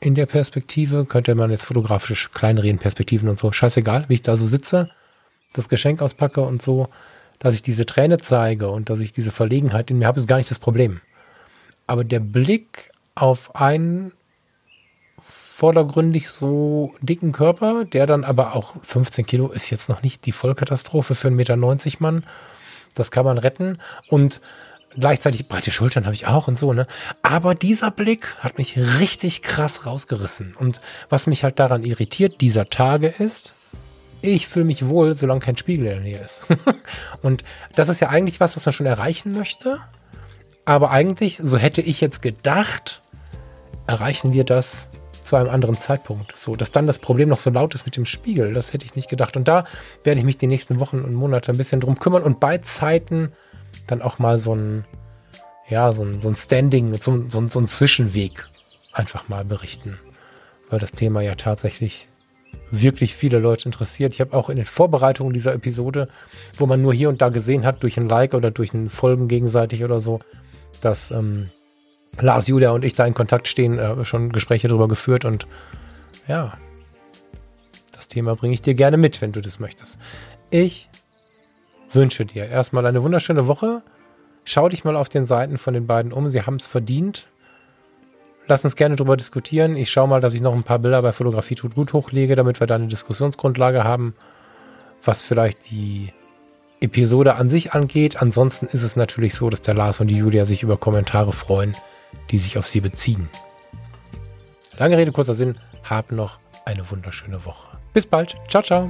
in der Perspektive, könnte man jetzt fotografisch kleinreden, Perspektiven und so, scheißegal, wie ich da so sitze, das Geschenk auspacke und so, dass ich diese Träne zeige und dass ich diese Verlegenheit in mir habe, ist gar nicht das Problem aber der Blick auf einen vordergründig so dicken Körper, der dann aber auch 15 Kilo ist jetzt noch nicht die Vollkatastrophe für einen Meter 90 Mann. Das kann man retten. Und gleichzeitig breite Schultern habe ich auch und so, ne? Aber dieser Blick hat mich richtig krass rausgerissen. Und was mich halt daran irritiert dieser Tage ist, ich fühle mich wohl, solange kein Spiegel in der Nähe ist. und das ist ja eigentlich was, was man schon erreichen möchte. Aber eigentlich, so hätte ich jetzt gedacht, erreichen wir das zu einem anderen Zeitpunkt. So, dass dann das Problem noch so laut ist mit dem Spiegel, das hätte ich nicht gedacht. Und da werde ich mich die nächsten Wochen und Monate ein bisschen drum kümmern und bei Zeiten dann auch mal so ein, ja, so ein, so ein Standing, so, so, so ein Zwischenweg einfach mal berichten. Weil das Thema ja tatsächlich wirklich viele Leute interessiert. Ich habe auch in den Vorbereitungen dieser Episode, wo man nur hier und da gesehen hat, durch ein Like oder durch ein Folgen gegenseitig oder so, dass ähm, Lars, Julia und ich da in Kontakt stehen, äh, schon Gespräche darüber geführt und ja, das Thema bringe ich dir gerne mit, wenn du das möchtest. Ich wünsche dir erstmal eine wunderschöne Woche. Schau dich mal auf den Seiten von den beiden um. Sie haben es verdient. Lass uns gerne darüber diskutieren. Ich schaue mal, dass ich noch ein paar Bilder bei Fotografie tut gut hochlege, damit wir da eine Diskussionsgrundlage haben, was vielleicht die Episode an sich angeht. Ansonsten ist es natürlich so, dass der Lars und die Julia sich über Kommentare freuen, die sich auf sie beziehen. Lange Rede, kurzer Sinn. Hab noch eine wunderschöne Woche. Bis bald. Ciao, ciao.